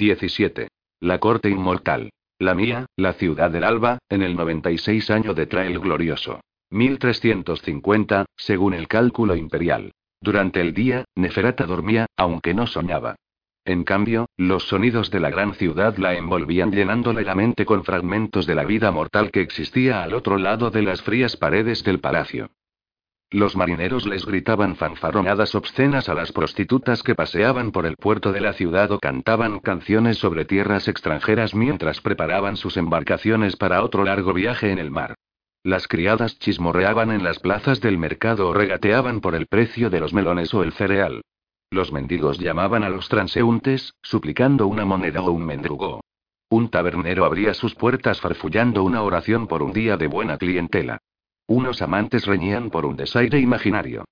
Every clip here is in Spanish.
17. La corte inmortal. La mía, la ciudad del alba, en el 96 año de Trail glorioso. 1350, según el cálculo imperial. Durante el día, Neferata dormía, aunque no soñaba. En cambio, los sonidos de la gran ciudad la envolvían llenándole la mente con fragmentos de la vida mortal que existía al otro lado de las frías paredes del palacio. Los marineros les gritaban fanfarronadas obscenas a las prostitutas que paseaban por el puerto de la ciudad o cantaban canciones sobre tierras extranjeras mientras preparaban sus embarcaciones para otro largo viaje en el mar. Las criadas chismorreaban en las plazas del mercado o regateaban por el precio de los melones o el cereal. Los mendigos llamaban a los transeúntes, suplicando una moneda o un mendrugo. Un tabernero abría sus puertas farfullando una oración por un día de buena clientela. Unos amantes reñían por un desaire imaginario.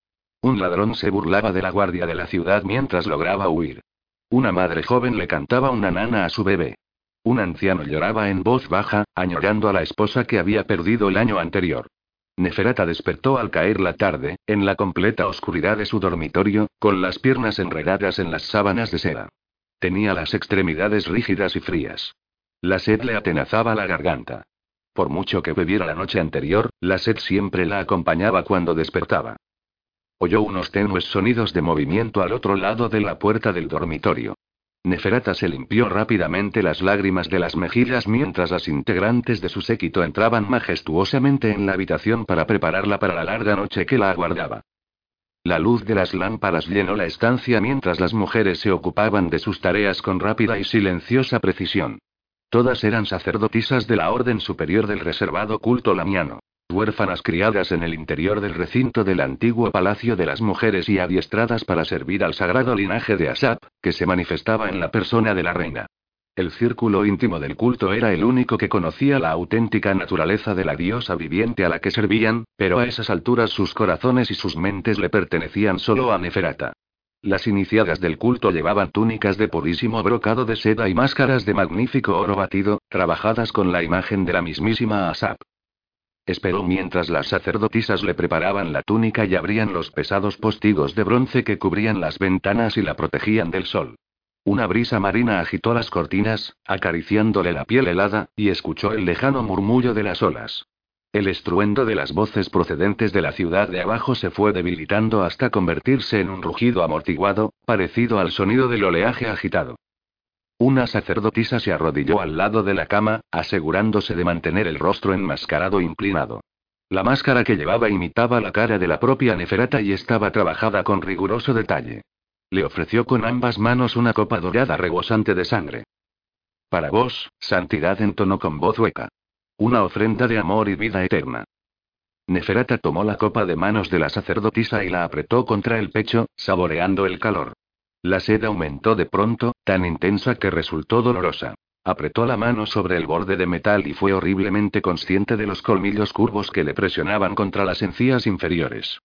Un ladrón se burlaba de la guardia de la ciudad mientras lograba huir. Una madre joven le cantaba una nana a su bebé. Un anciano lloraba en voz baja, añorando a la esposa que había perdido el año anterior. Neferata despertó al caer la tarde, en la completa oscuridad de su dormitorio, con las piernas enredadas en las sábanas de seda. Tenía las extremidades rígidas y frías. La sed le atenazaba la garganta. Por mucho que bebiera la noche anterior, la sed siempre la acompañaba cuando despertaba. Oyó unos tenues sonidos de movimiento al otro lado de la puerta del dormitorio. Neferata se limpió rápidamente las lágrimas de las mejillas mientras las integrantes de su séquito entraban majestuosamente en la habitación para prepararla para la larga noche que la aguardaba. La luz de las lámparas llenó la estancia mientras las mujeres se ocupaban de sus tareas con rápida y silenciosa precisión. Todas eran sacerdotisas de la Orden Superior del Reservado Culto Lamiano. Huérfanas criadas en el interior del recinto del antiguo Palacio de las Mujeres y adiestradas para servir al sagrado linaje de Asap, que se manifestaba en la persona de la reina. El círculo íntimo del culto era el único que conocía la auténtica naturaleza de la diosa viviente a la que servían, pero a esas alturas sus corazones y sus mentes le pertenecían solo a Neferata. Las iniciadas del culto llevaban túnicas de purísimo brocado de seda y máscaras de magnífico oro batido, trabajadas con la imagen de la mismísima Asap. Esperó mientras las sacerdotisas le preparaban la túnica y abrían los pesados postigos de bronce que cubrían las ventanas y la protegían del sol. Una brisa marina agitó las cortinas, acariciándole la piel helada, y escuchó el lejano murmullo de las olas. El estruendo de las voces procedentes de la ciudad de abajo se fue debilitando hasta convertirse en un rugido amortiguado, parecido al sonido del oleaje agitado. Una sacerdotisa se arrodilló al lado de la cama, asegurándose de mantener el rostro enmascarado inclinado. La máscara que llevaba imitaba la cara de la propia Neferata y estaba trabajada con riguroso detalle. Le ofreció con ambas manos una copa dorada rebosante de sangre. Para vos, santidad entonó con voz hueca. Una ofrenda de amor y vida eterna. Neferata tomó la copa de manos de la sacerdotisa y la apretó contra el pecho, saboreando el calor. La sed aumentó de pronto, tan intensa que resultó dolorosa. Apretó la mano sobre el borde de metal y fue horriblemente consciente de los colmillos curvos que le presionaban contra las encías inferiores.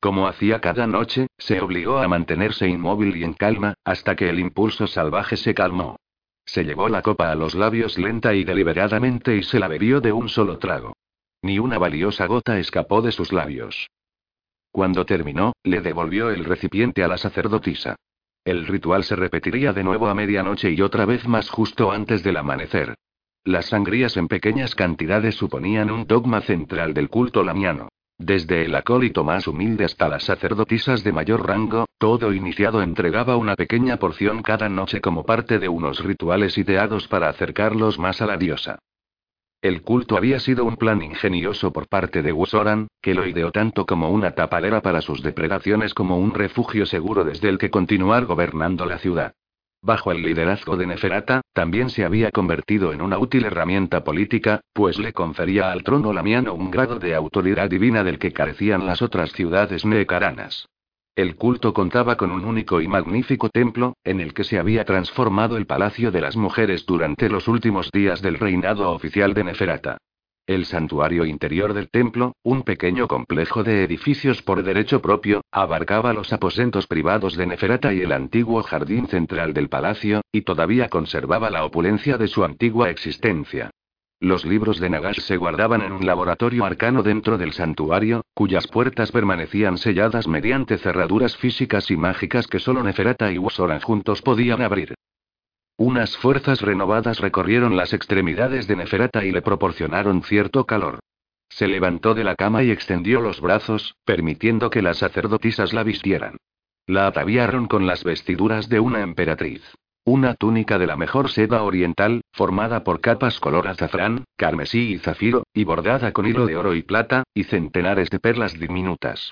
Como hacía cada noche, se obligó a mantenerse inmóvil y en calma, hasta que el impulso salvaje se calmó. Se llevó la copa a los labios lenta y deliberadamente y se la bebió de un solo trago. Ni una valiosa gota escapó de sus labios. Cuando terminó, le devolvió el recipiente a la sacerdotisa. El ritual se repetiría de nuevo a medianoche y otra vez más justo antes del amanecer. Las sangrías en pequeñas cantidades suponían un dogma central del culto lamiano. Desde el acólito más humilde hasta las sacerdotisas de mayor rango, todo iniciado entregaba una pequeña porción cada noche como parte de unos rituales ideados para acercarlos más a la diosa. El culto había sido un plan ingenioso por parte de Wusoran, que lo ideó tanto como una tapadera para sus depredaciones como un refugio seguro desde el que continuar gobernando la ciudad. Bajo el liderazgo de Neferata, también se había convertido en una útil herramienta política, pues le confería al trono lamiano un grado de autoridad divina del que carecían las otras ciudades neecaranas. El culto contaba con un único y magnífico templo, en el que se había transformado el Palacio de las Mujeres durante los últimos días del reinado oficial de Neferata. El santuario interior del templo, un pequeño complejo de edificios por derecho propio, abarcaba los aposentos privados de Neferata y el antiguo jardín central del palacio, y todavía conservaba la opulencia de su antigua existencia. Los libros de Nagash se guardaban en un laboratorio arcano dentro del santuario, cuyas puertas permanecían selladas mediante cerraduras físicas y mágicas que solo Neferata y Wosoran juntos podían abrir. Unas fuerzas renovadas recorrieron las extremidades de Neferata y le proporcionaron cierto calor. Se levantó de la cama y extendió los brazos, permitiendo que las sacerdotisas la vistieran. La ataviaron con las vestiduras de una emperatriz. Una túnica de la mejor seda oriental, formada por capas color azafrán, carmesí y zafiro, y bordada con hilo de oro y plata, y centenares de perlas diminutas.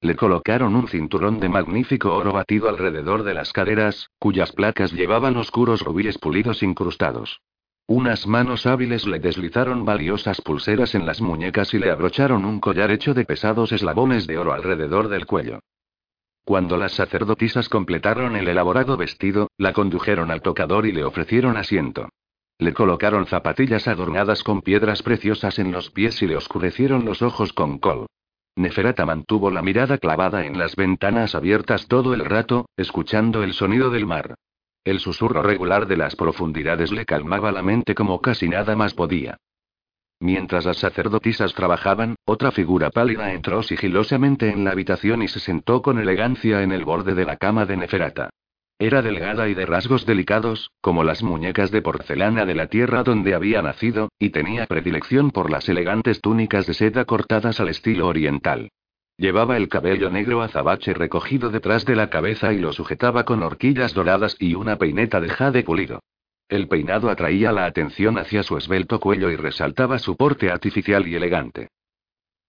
Le colocaron un cinturón de magnífico oro batido alrededor de las caderas, cuyas placas llevaban oscuros rubíes pulidos incrustados. Unas manos hábiles le deslizaron valiosas pulseras en las muñecas y le abrocharon un collar hecho de pesados eslabones de oro alrededor del cuello. Cuando las sacerdotisas completaron el elaborado vestido, la condujeron al tocador y le ofrecieron asiento. Le colocaron zapatillas adornadas con piedras preciosas en los pies y le oscurecieron los ojos con col. Neferata mantuvo la mirada clavada en las ventanas abiertas todo el rato, escuchando el sonido del mar. El susurro regular de las profundidades le calmaba la mente como casi nada más podía. Mientras las sacerdotisas trabajaban, otra figura pálida entró sigilosamente en la habitación y se sentó con elegancia en el borde de la cama de Neferata. Era delgada y de rasgos delicados, como las muñecas de porcelana de la tierra donde había nacido, y tenía predilección por las elegantes túnicas de seda cortadas al estilo oriental. Llevaba el cabello negro azabache recogido detrás de la cabeza y lo sujetaba con horquillas doradas y una peineta de jade pulido. El peinado atraía la atención hacia su esbelto cuello y resaltaba su porte artificial y elegante.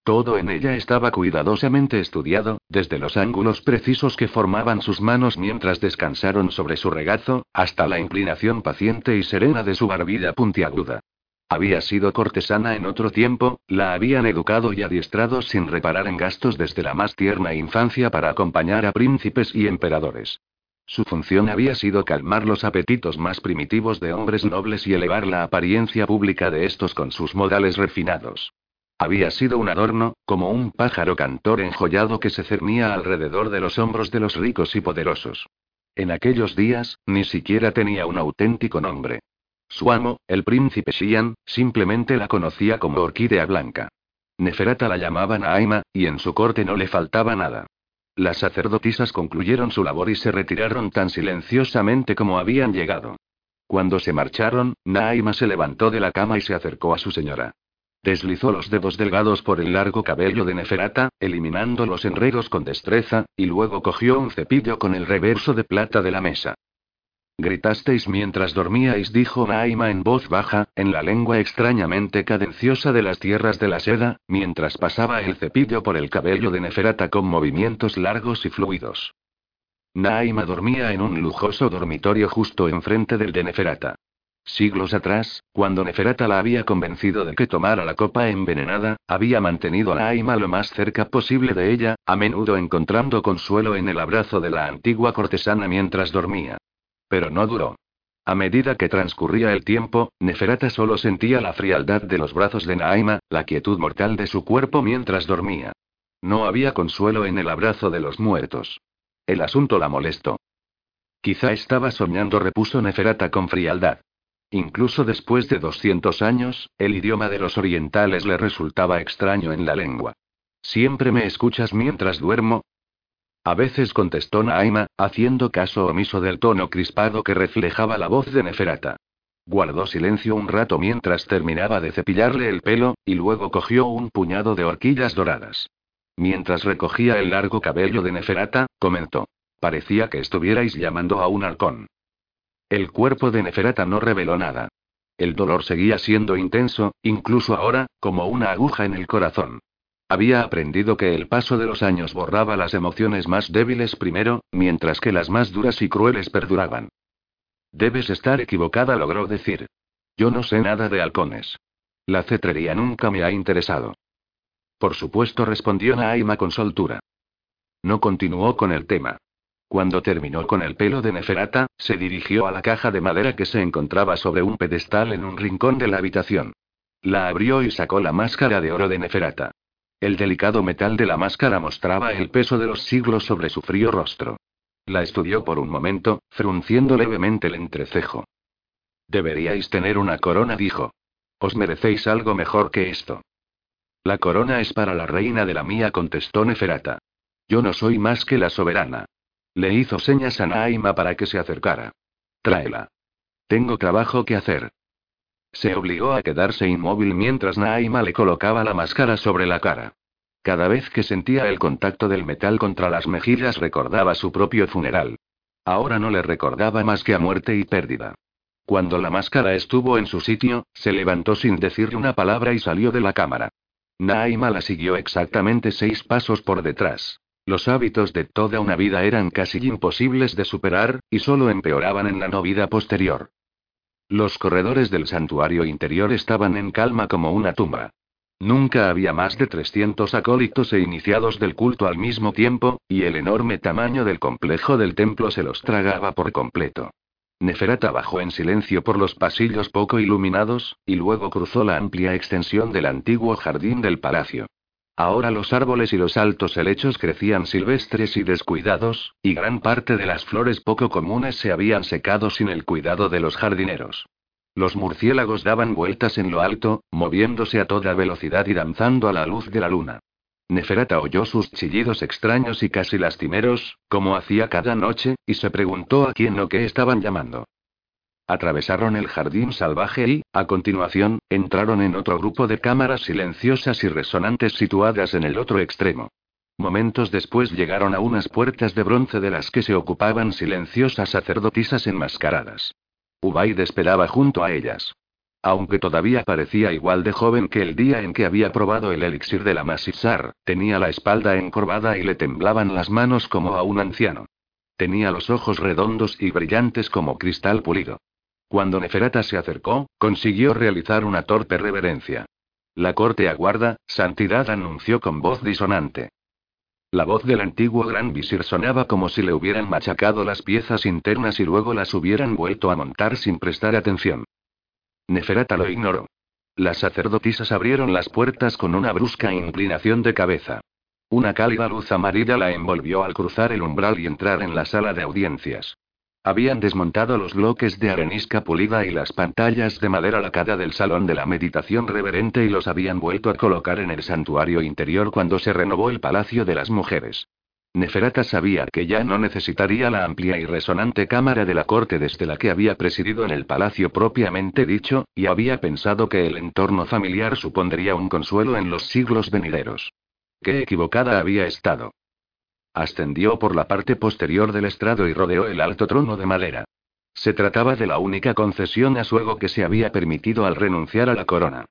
Todo en ella estaba cuidadosamente estudiado, desde los ángulos precisos que formaban sus manos mientras descansaron sobre su regazo, hasta la inclinación paciente y serena de su barbilla puntiaguda. Había sido cortesana en otro tiempo, la habían educado y adiestrado sin reparar en gastos desde la más tierna infancia para acompañar a príncipes y emperadores. Su función había sido calmar los apetitos más primitivos de hombres nobles y elevar la apariencia pública de estos con sus modales refinados. Había sido un adorno, como un pájaro cantor enjollado que se cernía alrededor de los hombros de los ricos y poderosos. En aquellos días, ni siquiera tenía un auténtico nombre. Su amo, el príncipe Xian, simplemente la conocía como orquídea blanca. Neferata la llamaba Naima, y en su corte no le faltaba nada. Las sacerdotisas concluyeron su labor y se retiraron tan silenciosamente como habían llegado. Cuando se marcharon, Naima se levantó de la cama y se acercó a su señora. Deslizó los dedos delgados por el largo cabello de Neferata, eliminando los enredos con destreza, y luego cogió un cepillo con el reverso de plata de la mesa. Gritasteis mientras dormíais, dijo Naima en voz baja, en la lengua extrañamente cadenciosa de las tierras de la seda, mientras pasaba el cepillo por el cabello de Neferata con movimientos largos y fluidos. Naima dormía en un lujoso dormitorio justo enfrente del de Neferata. Siglos atrás, cuando Neferata la había convencido de que tomara la copa envenenada, había mantenido a Naima lo más cerca posible de ella, a menudo encontrando consuelo en el abrazo de la antigua cortesana mientras dormía. Pero no duró. A medida que transcurría el tiempo, Neferata solo sentía la frialdad de los brazos de Naima, la quietud mortal de su cuerpo mientras dormía. No había consuelo en el abrazo de los muertos. El asunto la molestó. Quizá estaba soñando, repuso Neferata con frialdad. Incluso después de 200 años, el idioma de los orientales le resultaba extraño en la lengua. ¿Siempre me escuchas mientras duermo? A veces contestó Naima, haciendo caso omiso del tono crispado que reflejaba la voz de Neferata. Guardó silencio un rato mientras terminaba de cepillarle el pelo, y luego cogió un puñado de horquillas doradas. Mientras recogía el largo cabello de Neferata, comentó. Parecía que estuvierais llamando a un halcón. El cuerpo de Neferata no reveló nada. El dolor seguía siendo intenso, incluso ahora, como una aguja en el corazón. Había aprendido que el paso de los años borraba las emociones más débiles primero, mientras que las más duras y crueles perduraban. Debes estar equivocada, logró decir. Yo no sé nada de halcones. La cetrería nunca me ha interesado. Por supuesto, respondió Naima con soltura. No continuó con el tema. Cuando terminó con el pelo de Neferata, se dirigió a la caja de madera que se encontraba sobre un pedestal en un rincón de la habitación. La abrió y sacó la máscara de oro de Neferata. El delicado metal de la máscara mostraba el peso de los siglos sobre su frío rostro. La estudió por un momento, frunciendo levemente el entrecejo. Deberíais tener una corona, dijo. Os merecéis algo mejor que esto. La corona es para la reina de la mía, contestó Neferata. Yo no soy más que la soberana. Le hizo señas a Naima para que se acercara. Tráela. Tengo trabajo que hacer. Se obligó a quedarse inmóvil mientras Naima le colocaba la máscara sobre la cara. Cada vez que sentía el contacto del metal contra las mejillas recordaba su propio funeral. Ahora no le recordaba más que a muerte y pérdida. Cuando la máscara estuvo en su sitio, se levantó sin decirle una palabra y salió de la cámara. Naima la siguió exactamente seis pasos por detrás. Los hábitos de toda una vida eran casi imposibles de superar, y solo empeoraban en la no vida posterior. Los corredores del santuario interior estaban en calma como una tumba. Nunca había más de 300 acólitos e iniciados del culto al mismo tiempo, y el enorme tamaño del complejo del templo se los tragaba por completo. Neferata bajó en silencio por los pasillos poco iluminados, y luego cruzó la amplia extensión del antiguo jardín del palacio. Ahora los árboles y los altos helechos crecían silvestres y descuidados, y gran parte de las flores poco comunes se habían secado sin el cuidado de los jardineros. Los murciélagos daban vueltas en lo alto, moviéndose a toda velocidad y danzando a la luz de la luna. Neferata oyó sus chillidos extraños y casi lastimeros, como hacía cada noche, y se preguntó a quién o qué estaban llamando. Atravesaron el jardín salvaje y, a continuación, entraron en otro grupo de cámaras silenciosas y resonantes situadas en el otro extremo. Momentos después llegaron a unas puertas de bronce de las que se ocupaban silenciosas sacerdotisas enmascaradas. Ubaid esperaba junto a ellas. Aunque todavía parecía igual de joven que el día en que había probado el elixir de la Masisar, tenía la espalda encorvada y le temblaban las manos como a un anciano. Tenía los ojos redondos y brillantes como cristal pulido. Cuando Neferata se acercó, consiguió realizar una torpe reverencia. La corte aguarda, Santidad anunció con voz disonante. La voz del antiguo gran visir sonaba como si le hubieran machacado las piezas internas y luego las hubieran vuelto a montar sin prestar atención. Neferata lo ignoró. Las sacerdotisas abrieron las puertas con una brusca inclinación de cabeza. Una cálida luz amarilla la envolvió al cruzar el umbral y entrar en la sala de audiencias. Habían desmontado los bloques de arenisca pulida y las pantallas de madera lacada del salón de la meditación reverente y los habían vuelto a colocar en el santuario interior cuando se renovó el Palacio de las Mujeres. Neferata sabía que ya no necesitaría la amplia y resonante cámara de la corte desde la que había presidido en el palacio propiamente dicho, y había pensado que el entorno familiar supondría un consuelo en los siglos venideros. Qué equivocada había estado. Ascendió por la parte posterior del estrado y rodeó el alto trono de madera. Se trataba de la única concesión a su ego que se había permitido al renunciar a la corona.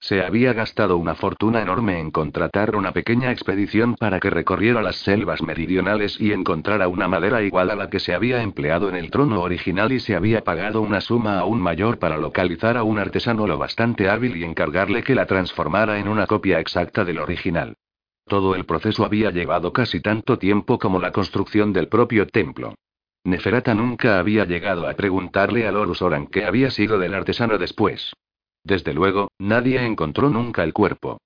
Se había gastado una fortuna enorme en contratar una pequeña expedición para que recorriera las selvas meridionales y encontrara una madera igual a la que se había empleado en el trono original y se había pagado una suma aún mayor para localizar a un artesano lo bastante hábil y encargarle que la transformara en una copia exacta del original. Todo el proceso había llevado casi tanto tiempo como la construcción del propio templo. Neferata nunca había llegado a preguntarle a Lorus Oran qué había sido del artesano después. Desde luego, nadie encontró nunca el cuerpo.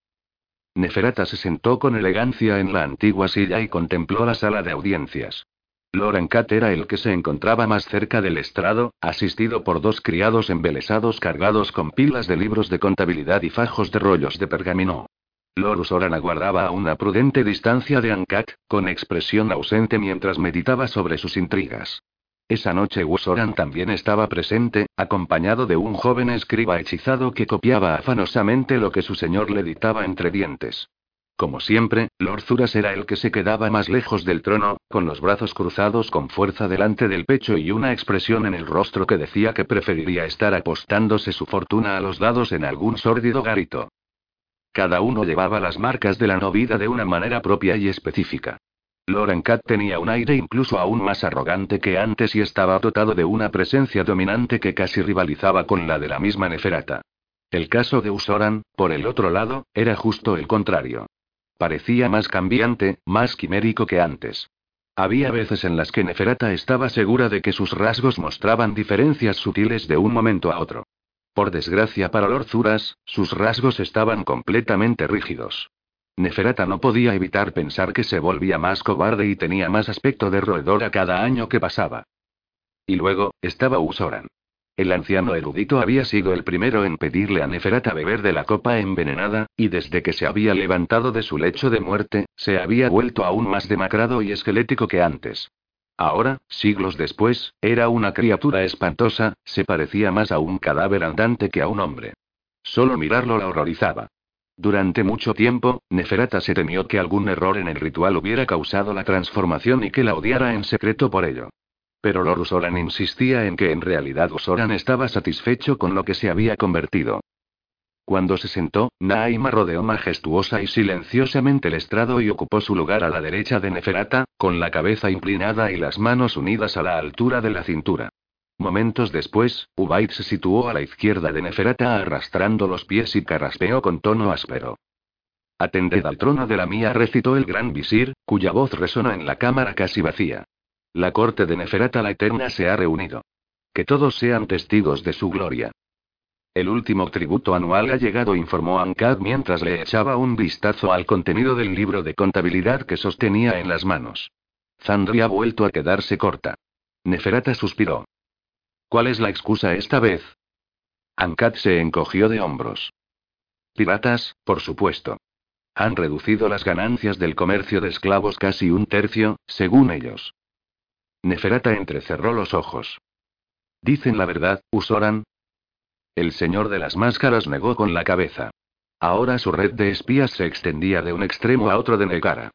Neferata se sentó con elegancia en la antigua silla y contempló la sala de audiencias. Loran Cat era el que se encontraba más cerca del estrado, asistido por dos criados embelesados cargados con pilas de libros de contabilidad y fajos de rollos de pergamino. Lorus Oran aguardaba a una prudente distancia de Ankat, con expresión ausente mientras meditaba sobre sus intrigas. Esa noche Wusoran también estaba presente, acompañado de un joven escriba hechizado que copiaba afanosamente lo que su señor le dictaba entre dientes. Como siempre, Lord Zuras era el que se quedaba más lejos del trono, con los brazos cruzados con fuerza delante del pecho y una expresión en el rostro que decía que preferiría estar apostándose su fortuna a los dados en algún sórdido garito. Cada uno llevaba las marcas de la novida de una manera propia y específica. Loren Cat tenía un aire incluso aún más arrogante que antes y estaba dotado de una presencia dominante que casi rivalizaba con la de la misma Neferata. El caso de Usoran, por el otro lado, era justo el contrario. Parecía más cambiante, más quimérico que antes. Había veces en las que Neferata estaba segura de que sus rasgos mostraban diferencias sutiles de un momento a otro. Por desgracia para Lord Zuras, sus rasgos estaban completamente rígidos. Neferata no podía evitar pensar que se volvía más cobarde y tenía más aspecto de roedora cada año que pasaba. Y luego, estaba Usoran. El anciano erudito había sido el primero en pedirle a Neferata beber de la copa envenenada, y desde que se había levantado de su lecho de muerte, se había vuelto aún más demacrado y esquelético que antes. Ahora, siglos después, era una criatura espantosa, se parecía más a un cadáver andante que a un hombre. Solo mirarlo la horrorizaba. Durante mucho tiempo, Neferata se temió que algún error en el ritual hubiera causado la transformación y que la odiara en secreto por ello. Pero Lord Usoran insistía en que en realidad Usoran estaba satisfecho con lo que se había convertido. Cuando se sentó, Naima rodeó majestuosa y silenciosamente el estrado y ocupó su lugar a la derecha de Neferata, con la cabeza inclinada y las manos unidas a la altura de la cintura. Momentos después, Ubaid se situó a la izquierda de Neferata arrastrando los pies y carraspeó con tono áspero. Atended al trono de la mía, recitó el gran visir, cuya voz resonó en la cámara casi vacía. La corte de Neferata la Eterna se ha reunido. Que todos sean testigos de su gloria. El último tributo anual ha llegado, informó Ankad mientras le echaba un vistazo al contenido del libro de contabilidad que sostenía en las manos. Zandri ha vuelto a quedarse corta. Neferata suspiró. ¿Cuál es la excusa esta vez? Ankad se encogió de hombros. Piratas, por supuesto. Han reducido las ganancias del comercio de esclavos casi un tercio, según ellos. Neferata entrecerró los ojos. Dicen la verdad, Usoran, el señor de las máscaras negó con la cabeza. Ahora su red de espías se extendía de un extremo a otro de Negara.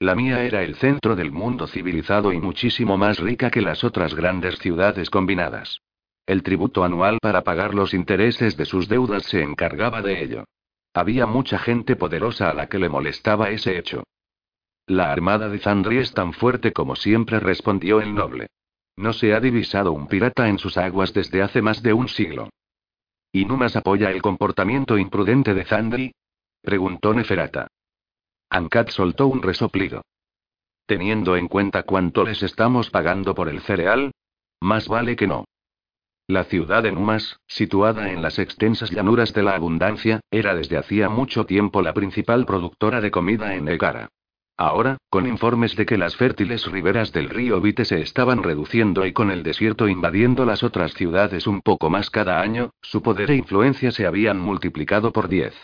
La mía era el centro del mundo civilizado y muchísimo más rica que las otras grandes ciudades combinadas. El tributo anual para pagar los intereses de sus deudas se encargaba de ello. Había mucha gente poderosa a la que le molestaba ese hecho. La armada de Zandri es tan fuerte como siempre, respondió el noble. No se ha divisado un pirata en sus aguas desde hace más de un siglo. ¿Y Numas apoya el comportamiento imprudente de Zandri? preguntó Neferata. Ankat soltó un resoplido. Teniendo en cuenta cuánto les estamos pagando por el cereal, más vale que no. La ciudad de Numas, situada en las extensas llanuras de la abundancia, era desde hacía mucho tiempo la principal productora de comida en Egara. Ahora, con informes de que las fértiles riberas del río Vite se estaban reduciendo y con el desierto invadiendo las otras ciudades un poco más cada año, su poder e influencia se habían multiplicado por diez.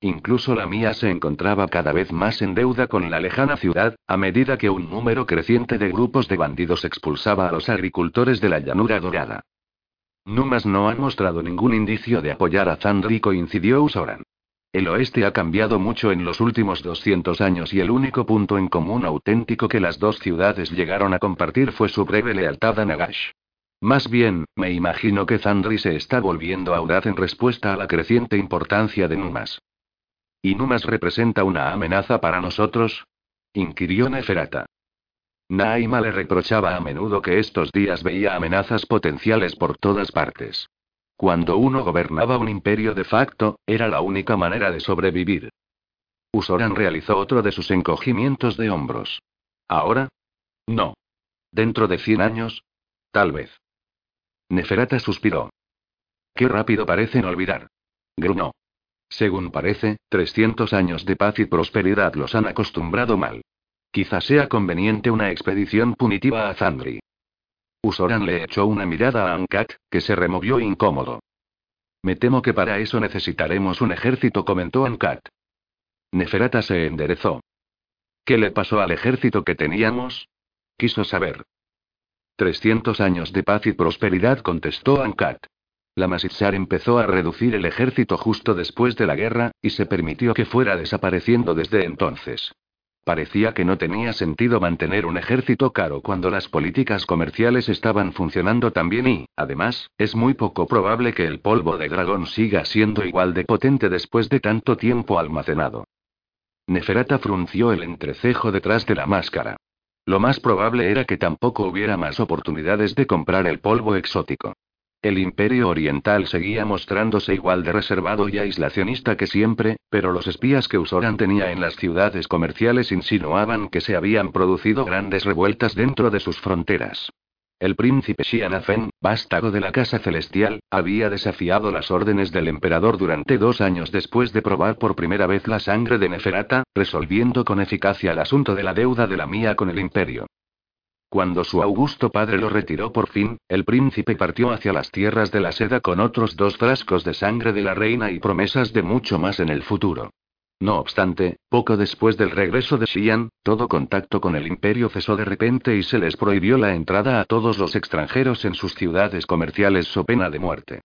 Incluso la mía se encontraba cada vez más en deuda con la lejana ciudad, a medida que un número creciente de grupos de bandidos expulsaba a los agricultores de la llanura dorada. Numas no ha mostrado ningún indicio de apoyar a Zandri, coincidió Usoran. El oeste ha cambiado mucho en los últimos 200 años y el único punto en común auténtico que las dos ciudades llegaron a compartir fue su breve lealtad a Nagash. Más bien, me imagino que Zandri se está volviendo audaz en respuesta a la creciente importancia de Numas. ¿Y Numas representa una amenaza para nosotros? inquirió Neferata. Naima le reprochaba a menudo que estos días veía amenazas potenciales por todas partes. Cuando uno gobernaba un imperio de facto, era la única manera de sobrevivir. Usoran realizó otro de sus encogimientos de hombros. ¿Ahora? No. ¿Dentro de cien años? Tal vez. Neferata suspiró. Qué rápido parecen olvidar. Grunó. Según parece, 300 años de paz y prosperidad los han acostumbrado mal. Quizá sea conveniente una expedición punitiva a Zandri. Usoran le echó una mirada a Ankat, que se removió incómodo. Me temo que para eso necesitaremos un ejército, comentó Ankat. Neferata se enderezó. ¿Qué le pasó al ejército que teníamos? Quiso saber. Trescientos años de paz y prosperidad, contestó Ankat. La Masitsar empezó a reducir el ejército justo después de la guerra, y se permitió que fuera desapareciendo desde entonces. Parecía que no tenía sentido mantener un ejército caro cuando las políticas comerciales estaban funcionando tan bien y, además, es muy poco probable que el polvo de dragón siga siendo igual de potente después de tanto tiempo almacenado. Neferata frunció el entrecejo detrás de la máscara. Lo más probable era que tampoco hubiera más oportunidades de comprar el polvo exótico. El imperio oriental seguía mostrándose igual de reservado y aislacionista que siempre, pero los espías que Usoran tenía en las ciudades comerciales insinuaban que se habían producido grandes revueltas dentro de sus fronteras. El príncipe Xianafen, vástago de la Casa Celestial, había desafiado las órdenes del emperador durante dos años después de probar por primera vez la sangre de Neferata, resolviendo con eficacia el asunto de la deuda de la mía con el imperio. Cuando su augusto padre lo retiró por fin, el príncipe partió hacia las tierras de la seda con otros dos frascos de sangre de la reina y promesas de mucho más en el futuro. No obstante, poco después del regreso de Xian, todo contacto con el imperio cesó de repente y se les prohibió la entrada a todos los extranjeros en sus ciudades comerciales so pena de muerte.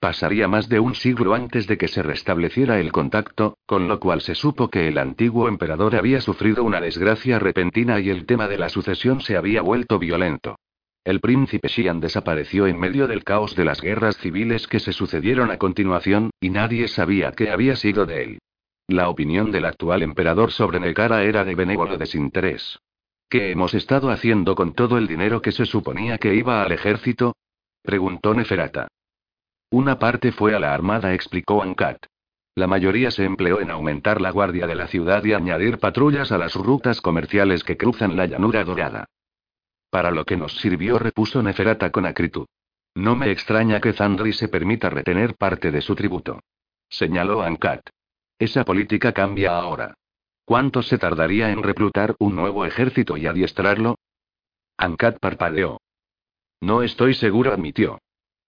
Pasaría más de un siglo antes de que se restableciera el contacto, con lo cual se supo que el antiguo emperador había sufrido una desgracia repentina y el tema de la sucesión se había vuelto violento. El príncipe Xian desapareció en medio del caos de las guerras civiles que se sucedieron a continuación, y nadie sabía qué había sido de él. La opinión del actual emperador sobre Nekara era de benévolo desinterés. ¿Qué hemos estado haciendo con todo el dinero que se suponía que iba al ejército? preguntó Neferata. Una parte fue a la armada, explicó Ankat. La mayoría se empleó en aumentar la guardia de la ciudad y añadir patrullas a las rutas comerciales que cruzan la llanura dorada. Para lo que nos sirvió, repuso Neferata con acritud. No me extraña que Zandri se permita retener parte de su tributo. Señaló Ankat. Esa política cambia ahora. ¿Cuánto se tardaría en reclutar un nuevo ejército y adiestrarlo? Ankat parpadeó. No estoy seguro, admitió.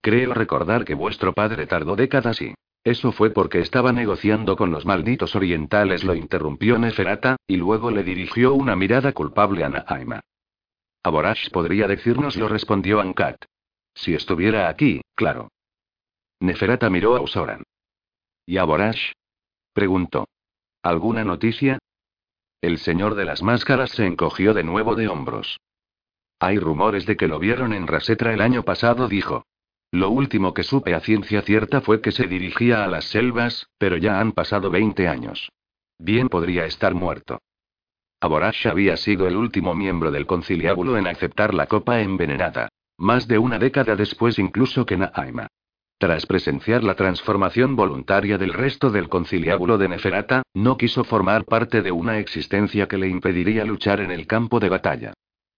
Creo recordar que vuestro padre tardó décadas y... Eso fue porque estaba negociando con los malditos orientales, lo interrumpió Neferata, y luego le dirigió una mirada culpable a Nahaima. Aborash podría decírnoslo, respondió Ankat. Si estuviera aquí, claro. Neferata miró a Usoran. ¿Y Aborash? preguntó. ¿Alguna noticia? El señor de las máscaras se encogió de nuevo de hombros. Hay rumores de que lo vieron en Rasetra el año pasado, dijo. Lo último que supe a ciencia cierta fue que se dirigía a las selvas, pero ya han pasado 20 años. Bien podría estar muerto. Aborash había sido el último miembro del conciliábulo en aceptar la copa envenenada. Más de una década después incluso que Nahaima. Tras presenciar la transformación voluntaria del resto del conciliábulo de Neferata, no quiso formar parte de una existencia que le impediría luchar en el campo de batalla.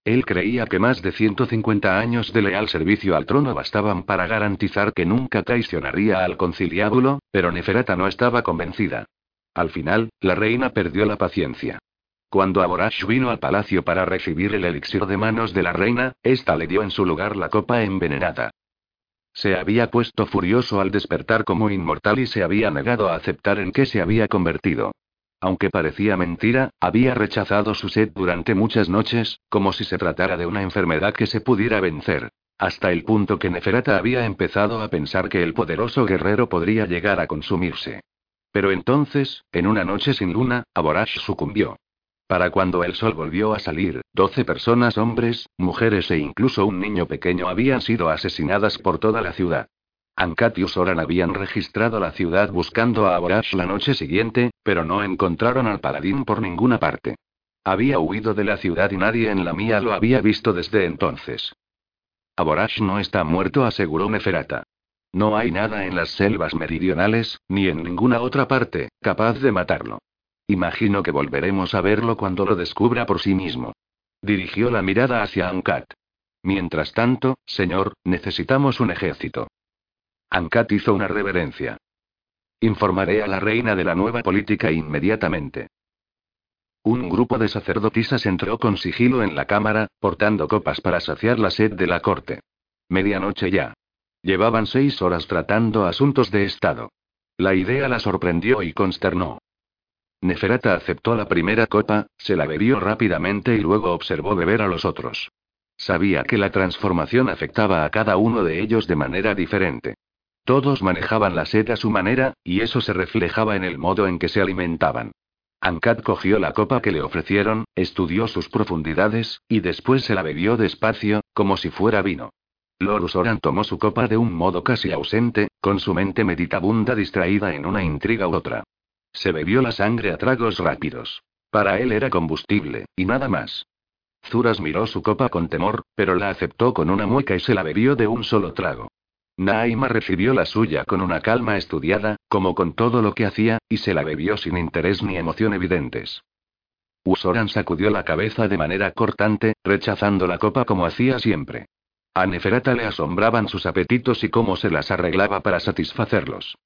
Él creía que más de 150 años de leal servicio al trono bastaban para garantizar que nunca traicionaría al conciliábulo, pero Neferata no estaba convencida. Al final, la reina perdió la paciencia. Cuando Aborash vino al palacio para recibir el elixir de manos de la reina, ésta le dio en su lugar la copa envenenada. Se había puesto furioso al despertar como inmortal y se había negado a aceptar en qué se había convertido. Aunque parecía mentira, había rechazado su sed durante muchas noches, como si se tratara de una enfermedad que se pudiera vencer. Hasta el punto que Neferata había empezado a pensar que el poderoso guerrero podría llegar a consumirse. Pero entonces, en una noche sin luna, Aborash sucumbió. Para cuando el sol volvió a salir, doce personas, hombres, mujeres e incluso un niño pequeño habían sido asesinadas por toda la ciudad. Ankat y Usoran habían registrado la ciudad buscando a Aborash la noche siguiente, pero no encontraron al paladín por ninguna parte. Había huido de la ciudad y nadie en la mía lo había visto desde entonces. Aborash no está muerto, aseguró Neferata. No hay nada en las selvas meridionales, ni en ninguna otra parte, capaz de matarlo. Imagino que volveremos a verlo cuando lo descubra por sí mismo. Dirigió la mirada hacia Ankat. Mientras tanto, señor, necesitamos un ejército. Ankat hizo una reverencia. Informaré a la reina de la nueva política inmediatamente. Un grupo de sacerdotisas entró con sigilo en la cámara, portando copas para saciar la sed de la corte. Medianoche ya. Llevaban seis horas tratando asuntos de Estado. La idea la sorprendió y consternó. Neferata aceptó la primera copa, se la bebió rápidamente y luego observó beber a los otros. Sabía que la transformación afectaba a cada uno de ellos de manera diferente. Todos manejaban la sed a su manera, y eso se reflejaba en el modo en que se alimentaban. Ankat cogió la copa que le ofrecieron, estudió sus profundidades, y después se la bebió despacio, como si fuera vino. Lorus Oran tomó su copa de un modo casi ausente, con su mente meditabunda distraída en una intriga u otra. Se bebió la sangre a tragos rápidos. Para él era combustible, y nada más. Zuras miró su copa con temor, pero la aceptó con una mueca y se la bebió de un solo trago. Naima recibió la suya con una calma estudiada, como con todo lo que hacía, y se la bebió sin interés ni emoción evidentes. Usoran sacudió la cabeza de manera cortante, rechazando la copa como hacía siempre. A Neferata le asombraban sus apetitos y cómo se las arreglaba para satisfacerlos.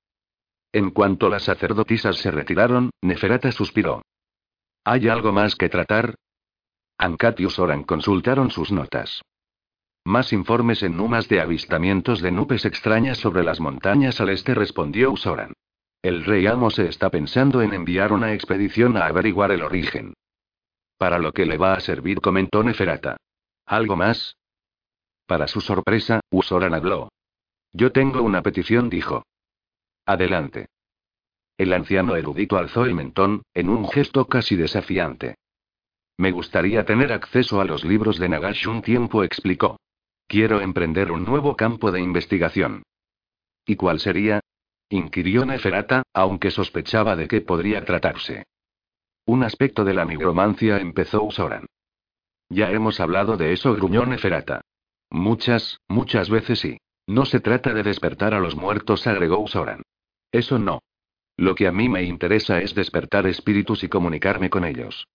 En cuanto las sacerdotisas se retiraron, Neferata suspiró. ¿Hay algo más que tratar? Ankat y Usoran consultaron sus notas. Más informes en Numas de avistamientos de nubes extrañas sobre las montañas al este, respondió Usoran. El rey Amo se está pensando en enviar una expedición a averiguar el origen. Para lo que le va a servir, comentó Neferata. ¿Algo más? Para su sorpresa, Usoran habló. Yo tengo una petición, dijo. Adelante. El anciano erudito alzó el mentón, en un gesto casi desafiante. Me gustaría tener acceso a los libros de Nagash un tiempo, explicó. Quiero emprender un nuevo campo de investigación. ¿Y cuál sería? inquirió Neferata, aunque sospechaba de qué podría tratarse. Un aspecto de la nigromancia empezó Usoran. Ya hemos hablado de eso, gruñó Neferata. Muchas, muchas veces sí. No se trata de despertar a los muertos, agregó Usoran. Eso no. Lo que a mí me interesa es despertar espíritus y comunicarme con ellos.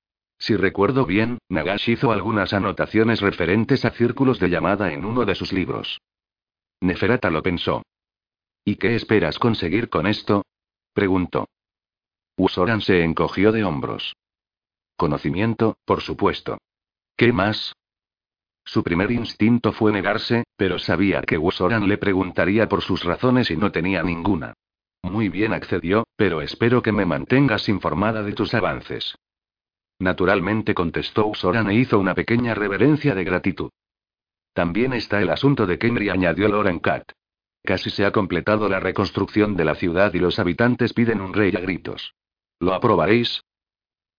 Si recuerdo bien, Nagash hizo algunas anotaciones referentes a círculos de llamada en uno de sus libros. Neferata lo pensó. ¿Y qué esperas conseguir con esto? preguntó. Usoran se encogió de hombros. Conocimiento, por supuesto. ¿Qué más? Su primer instinto fue negarse, pero sabía que Usoran le preguntaría por sus razones y no tenía ninguna. Muy bien accedió, pero espero que me mantengas informada de tus avances. Naturalmente contestó Usoran e hizo una pequeña reverencia de gratitud. También está el asunto de Kenry, añadió Loran Cat. Casi se ha completado la reconstrucción de la ciudad y los habitantes piden un rey a gritos. ¿Lo aprobaréis?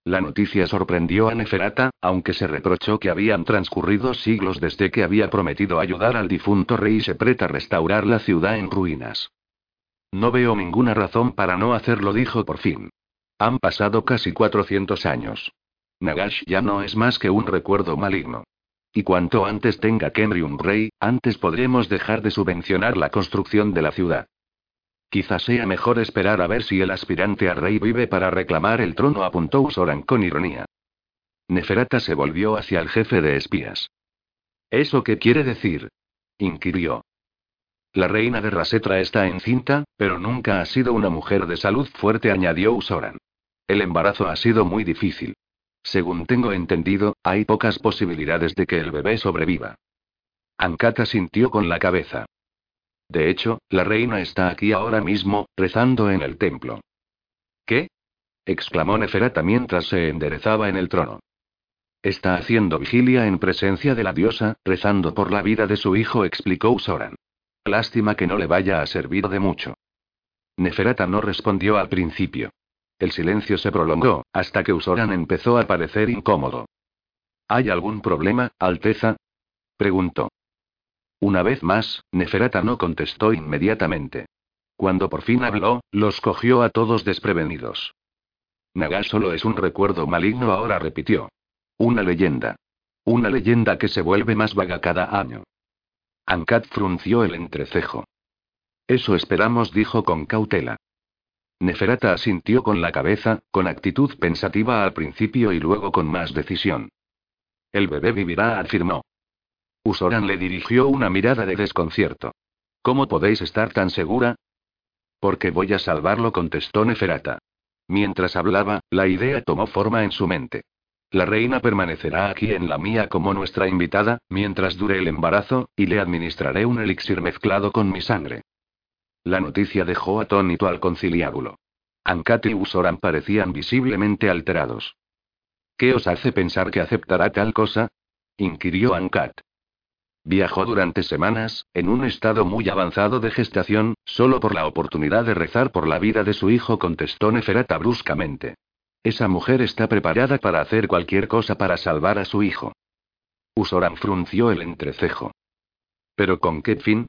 La noticia sorprendió a Neferata, aunque se reprochó que habían transcurrido siglos desde que había prometido ayudar al difunto rey Sepret a restaurar la ciudad en ruinas. No veo ninguna razón para no hacerlo, dijo por fin. Han pasado casi 400 años. Nagash ya no es más que un recuerdo maligno. Y cuanto antes tenga Kenry un rey, antes podremos dejar de subvencionar la construcción de la ciudad. Quizás sea mejor esperar a ver si el aspirante a rey vive para reclamar el trono, apuntó Usoran con ironía. Neferata se volvió hacia el jefe de espías. ¿Eso qué quiere decir? inquirió. La reina de Rasetra está encinta, pero nunca ha sido una mujer de salud fuerte, añadió Usoran. El embarazo ha sido muy difícil. Según tengo entendido, hay pocas posibilidades de que el bebé sobreviva. Ankata sintió con la cabeza. De hecho, la reina está aquí ahora mismo, rezando en el templo. ¿Qué? exclamó Neferata mientras se enderezaba en el trono. Está haciendo vigilia en presencia de la diosa, rezando por la vida de su hijo, explicó Usoran. Lástima que no le vaya a servir de mucho. Neferata no respondió al principio. El silencio se prolongó, hasta que Usoran empezó a parecer incómodo. ¿Hay algún problema, Alteza? preguntó. Una vez más, Neferata no contestó inmediatamente. Cuando por fin habló, los cogió a todos desprevenidos. Naga solo es un recuerdo maligno, ahora repitió. Una leyenda. Una leyenda que se vuelve más vaga cada año. Ankat frunció el entrecejo. Eso esperamos, dijo con cautela. Neferata asintió con la cabeza, con actitud pensativa al principio y luego con más decisión. El bebé vivirá, afirmó. Usoran le dirigió una mirada de desconcierto. ¿Cómo podéis estar tan segura? Porque voy a salvarlo, contestó Neferata. Mientras hablaba, la idea tomó forma en su mente. La reina permanecerá aquí en la mía como nuestra invitada, mientras dure el embarazo, y le administraré un elixir mezclado con mi sangre. La noticia dejó atónito al conciliábulo. Ankat y Usoran parecían visiblemente alterados. ¿Qué os hace pensar que aceptará tal cosa? inquirió Ankat. Viajó durante semanas, en un estado muy avanzado de gestación, solo por la oportunidad de rezar por la vida de su hijo, contestó Neferata bruscamente. Esa mujer está preparada para hacer cualquier cosa para salvar a su hijo. Usoran frunció el entrecejo. ¿Pero con qué fin?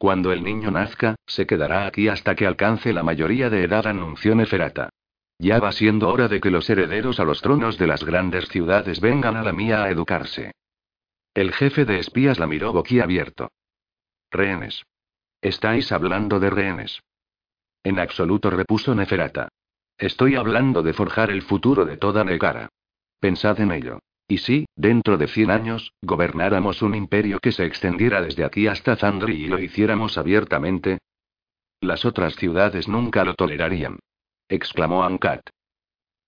Cuando el niño nazca, se quedará aquí hasta que alcance la mayoría de edad, anunció Neferata. Ya va siendo hora de que los herederos a los tronos de las grandes ciudades vengan a la mía a educarse. El jefe de espías la miró boquiabierto. Rehenes. Estáis hablando de rehenes. En absoluto repuso Neferata. Estoy hablando de forjar el futuro de toda Negara. Pensad en ello. Y si, dentro de cien años, gobernáramos un imperio que se extendiera desde aquí hasta Zandri y lo hiciéramos abiertamente, las otras ciudades nunca lo tolerarían. Exclamó Ankat.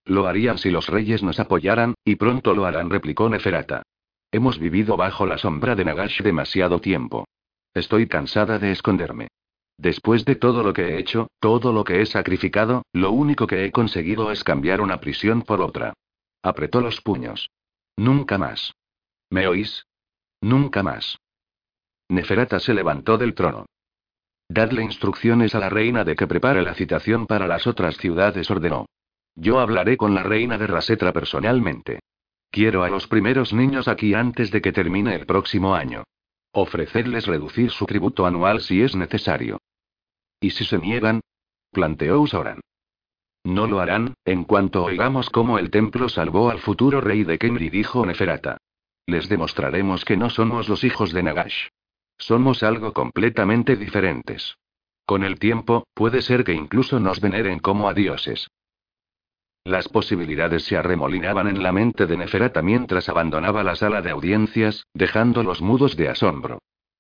Lo harían si los reyes nos apoyaran, y pronto lo harán, replicó Neferata. Hemos vivido bajo la sombra de Nagash demasiado tiempo. Estoy cansada de esconderme. Después de todo lo que he hecho, todo lo que he sacrificado, lo único que he conseguido es cambiar una prisión por otra. Apretó los puños. Nunca más. ¿Me oís? Nunca más. Neferata se levantó del trono. Dadle instrucciones a la reina de que prepare la citación para las otras ciudades, ordenó. Yo hablaré con la reina de Rasetra personalmente. Quiero a los primeros niños aquí antes de que termine el próximo año. Ofrecerles reducir su tributo anual si es necesario. ¿Y si se niegan? planteó Usoran. No lo harán, en cuanto oigamos cómo el templo salvó al futuro rey de Kemri, dijo Neferata. Les demostraremos que no somos los hijos de Nagash. Somos algo completamente diferentes. Con el tiempo, puede ser que incluso nos veneren como a dioses. Las posibilidades se arremolinaban en la mente de Neferata mientras abandonaba la sala de audiencias, dejándolos mudos de asombro.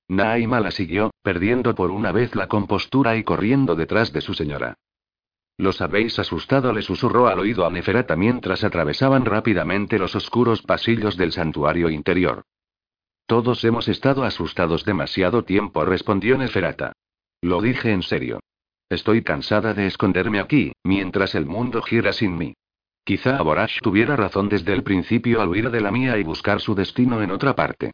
Naima la siguió, perdiendo por una vez la compostura y corriendo detrás de su señora. ¿Los habéis asustado? le susurró al oído a Neferata mientras atravesaban rápidamente los oscuros pasillos del santuario interior. Todos hemos estado asustados demasiado tiempo, respondió Neferata. Lo dije en serio. Estoy cansada de esconderme aquí, mientras el mundo gira sin mí. Quizá Aborash tuviera razón desde el principio al huir de la mía y buscar su destino en otra parte.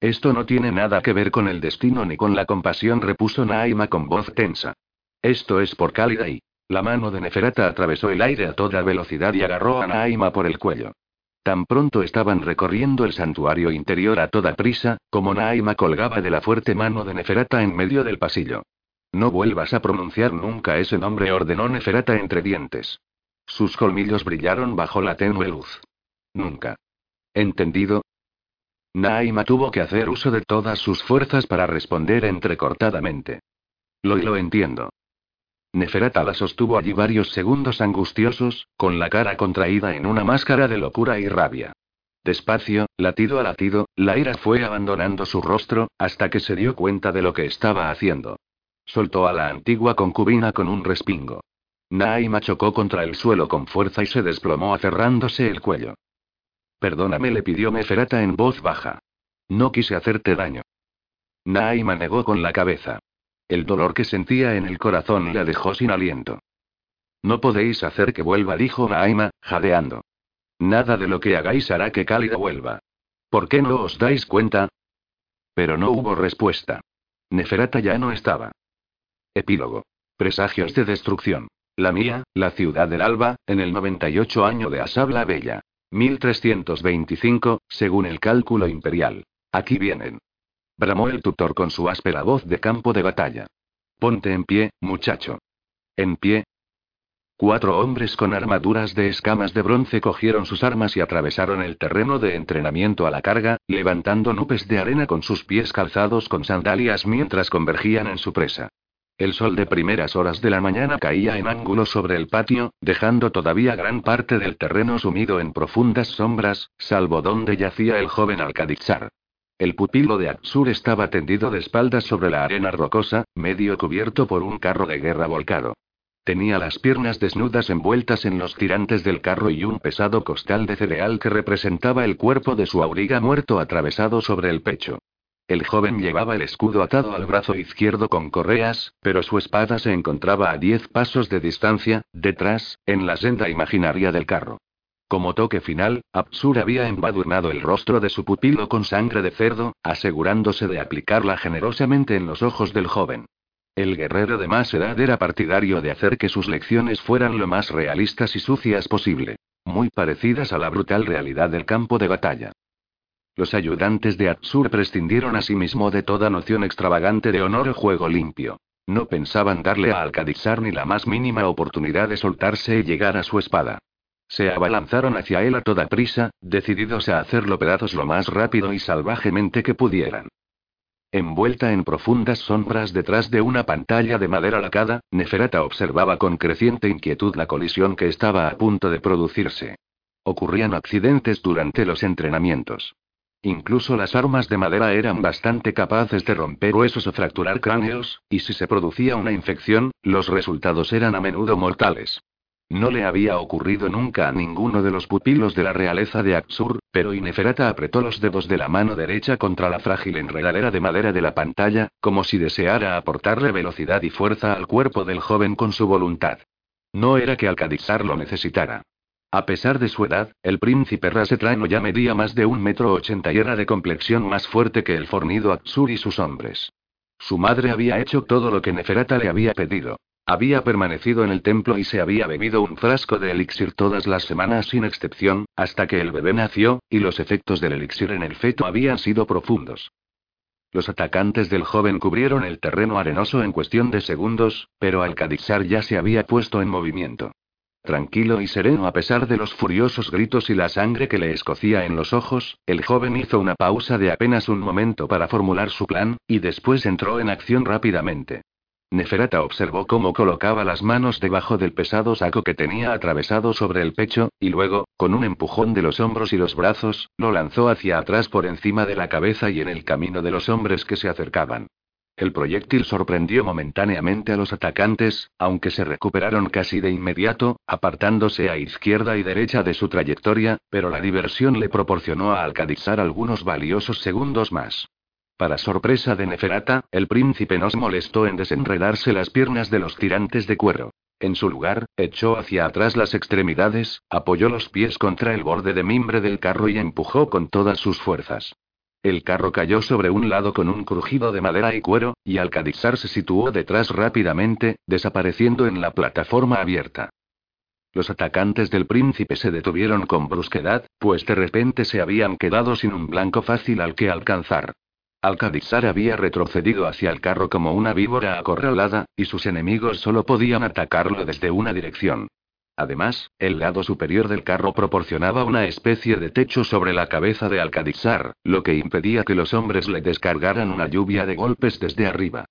Esto no tiene nada que ver con el destino ni con la compasión, repuso Naima con voz tensa. Esto es por cálida y. La mano de Neferata atravesó el aire a toda velocidad y agarró a Naima por el cuello. Tan pronto estaban recorriendo el santuario interior a toda prisa, como Naima colgaba de la fuerte mano de Neferata en medio del pasillo. No vuelvas a pronunciar nunca ese nombre, ordenó Neferata entre dientes. Sus colmillos brillaron bajo la tenue luz. Nunca. ¿Entendido? Naima tuvo que hacer uso de todas sus fuerzas para responder entrecortadamente. Lo lo entiendo. Neferata la sostuvo allí varios segundos angustiosos, con la cara contraída en una máscara de locura y rabia. Despacio, latido a latido, la ira fue abandonando su rostro, hasta que se dio cuenta de lo que estaba haciendo. Soltó a la antigua concubina con un respingo. Naima chocó contra el suelo con fuerza y se desplomó aferrándose el cuello. Perdóname, le pidió Neferata en voz baja. No quise hacerte daño. Naima negó con la cabeza. El dolor que sentía en el corazón la dejó sin aliento. No podéis hacer que vuelva, dijo Naima, jadeando. Nada de lo que hagáis hará que Cálida vuelva. ¿Por qué no os dais cuenta? Pero no hubo respuesta. Neferata ya no estaba. Epílogo. Presagios de destrucción. La mía, la ciudad del alba, en el 98 año de Asabla Bella. 1325, según el cálculo imperial. Aquí vienen. Bramó el tutor con su áspera voz de campo de batalla. Ponte en pie, muchacho. En pie. Cuatro hombres con armaduras de escamas de bronce cogieron sus armas y atravesaron el terreno de entrenamiento a la carga, levantando nubes de arena con sus pies calzados con sandalias mientras convergían en su presa. El sol de primeras horas de la mañana caía en ángulo sobre el patio, dejando todavía gran parte del terreno sumido en profundas sombras, salvo donde yacía el joven Alcadichar. El pupilo de Atsur estaba tendido de espaldas sobre la arena rocosa, medio cubierto por un carro de guerra volcado. Tenía las piernas desnudas envueltas en los tirantes del carro y un pesado costal de cereal que representaba el cuerpo de su auriga muerto atravesado sobre el pecho. El joven llevaba el escudo atado al brazo izquierdo con correas, pero su espada se encontraba a diez pasos de distancia, detrás, en la senda imaginaria del carro. Como toque final, Absur había embadurnado el rostro de su pupilo con sangre de cerdo, asegurándose de aplicarla generosamente en los ojos del joven. El guerrero de más edad era partidario de hacer que sus lecciones fueran lo más realistas y sucias posible. Muy parecidas a la brutal realidad del campo de batalla. Los ayudantes de Atsur prescindieron asimismo de toda noción extravagante de honor o juego limpio. No pensaban darle a Alcadizar ni la más mínima oportunidad de soltarse y llegar a su espada. Se abalanzaron hacia él a toda prisa, decididos a hacerlo pedazos lo más rápido y salvajemente que pudieran. Envuelta en profundas sombras detrás de una pantalla de madera lacada, Neferata observaba con creciente inquietud la colisión que estaba a punto de producirse. Ocurrían accidentes durante los entrenamientos. Incluso las armas de madera eran bastante capaces de romper huesos o fracturar cráneos, y si se producía una infección, los resultados eran a menudo mortales. No le había ocurrido nunca a ninguno de los pupilos de la realeza de Aksur, pero Ineferata apretó los dedos de la mano derecha contra la frágil enredadera de madera de la pantalla, como si deseara aportarle velocidad y fuerza al cuerpo del joven con su voluntad. No era que Alcadizar lo necesitara. A pesar de su edad, el príncipe Rasetrano ya medía más de un metro ochenta y era de complexión más fuerte que el fornido Aksur y sus hombres. Su madre había hecho todo lo que Neferata le había pedido. Había permanecido en el templo y se había bebido un frasco de elixir todas las semanas sin excepción, hasta que el bebé nació, y los efectos del elixir en el feto habían sido profundos. Los atacantes del joven cubrieron el terreno arenoso en cuestión de segundos, pero Alcadizar ya se había puesto en movimiento. Tranquilo y sereno a pesar de los furiosos gritos y la sangre que le escocía en los ojos, el joven hizo una pausa de apenas un momento para formular su plan, y después entró en acción rápidamente. Neferata observó cómo colocaba las manos debajo del pesado saco que tenía atravesado sobre el pecho, y luego, con un empujón de los hombros y los brazos, lo lanzó hacia atrás por encima de la cabeza y en el camino de los hombres que se acercaban. El proyectil sorprendió momentáneamente a los atacantes, aunque se recuperaron casi de inmediato, apartándose a izquierda y derecha de su trayectoria, pero la diversión le proporcionó a Alcadizar algunos valiosos segundos más. Para sorpresa de Neferata, el príncipe no se molestó en desenredarse las piernas de los tirantes de cuero. En su lugar, echó hacia atrás las extremidades, apoyó los pies contra el borde de mimbre del carro y empujó con todas sus fuerzas. El carro cayó sobre un lado con un crujido de madera y cuero, y al se situó detrás rápidamente, desapareciendo en la plataforma abierta. Los atacantes del príncipe se detuvieron con brusquedad, pues de repente se habían quedado sin un blanco fácil al que alcanzar. Alcadizar había retrocedido hacia el carro como una víbora acorralada, y sus enemigos solo podían atacarlo desde una dirección. Además, el lado superior del carro proporcionaba una especie de techo sobre la cabeza de Alcadizar, lo que impedía que los hombres le descargaran una lluvia de golpes desde arriba.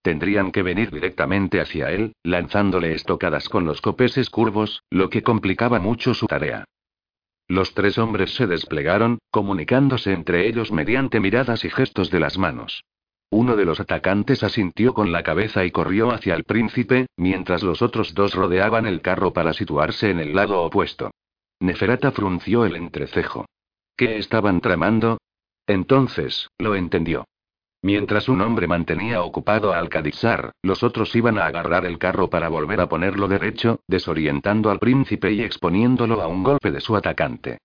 Tendrían que venir directamente hacia él, lanzándole estocadas con los copeses curvos, lo que complicaba mucho su tarea. Los tres hombres se desplegaron, comunicándose entre ellos mediante miradas y gestos de las manos. Uno de los atacantes asintió con la cabeza y corrió hacia el príncipe, mientras los otros dos rodeaban el carro para situarse en el lado opuesto. Neferata frunció el entrecejo. ¿Qué estaban tramando? Entonces, lo entendió. Mientras un hombre mantenía ocupado a Alcadizar, los otros iban a agarrar el carro para volver a ponerlo derecho, desorientando al príncipe y exponiéndolo a un golpe de su atacante.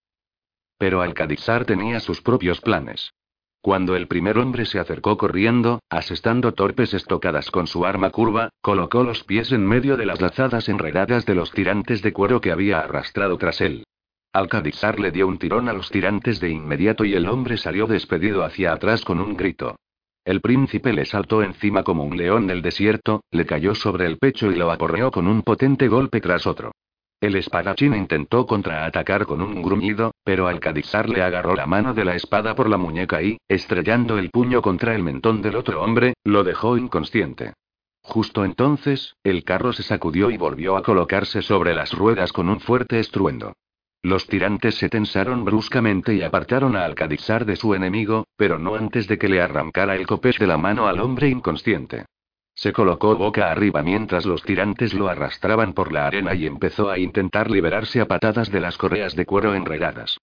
Pero Alcadizar tenía sus propios planes. Cuando el primer hombre se acercó corriendo, asestando torpes estocadas con su arma curva, colocó los pies en medio de las lazadas enredadas de los tirantes de cuero que había arrastrado tras él. Alcadizar le dio un tirón a los tirantes de inmediato y el hombre salió despedido hacia atrás con un grito. El príncipe le saltó encima como un león del desierto, le cayó sobre el pecho y lo aporreó con un potente golpe tras otro. El espadachín intentó contraatacar con un gruñido, pero Alcadizar le agarró la mano de la espada por la muñeca y, estrellando el puño contra el mentón del otro hombre, lo dejó inconsciente. Justo entonces, el carro se sacudió y volvió a colocarse sobre las ruedas con un fuerte estruendo. Los tirantes se tensaron bruscamente y apartaron a Alcadizar de su enemigo, pero no antes de que le arrancara el copés de la mano al hombre inconsciente. Se colocó boca arriba mientras los tirantes lo arrastraban por la arena y empezó a intentar liberarse a patadas de las correas de cuero enredadas.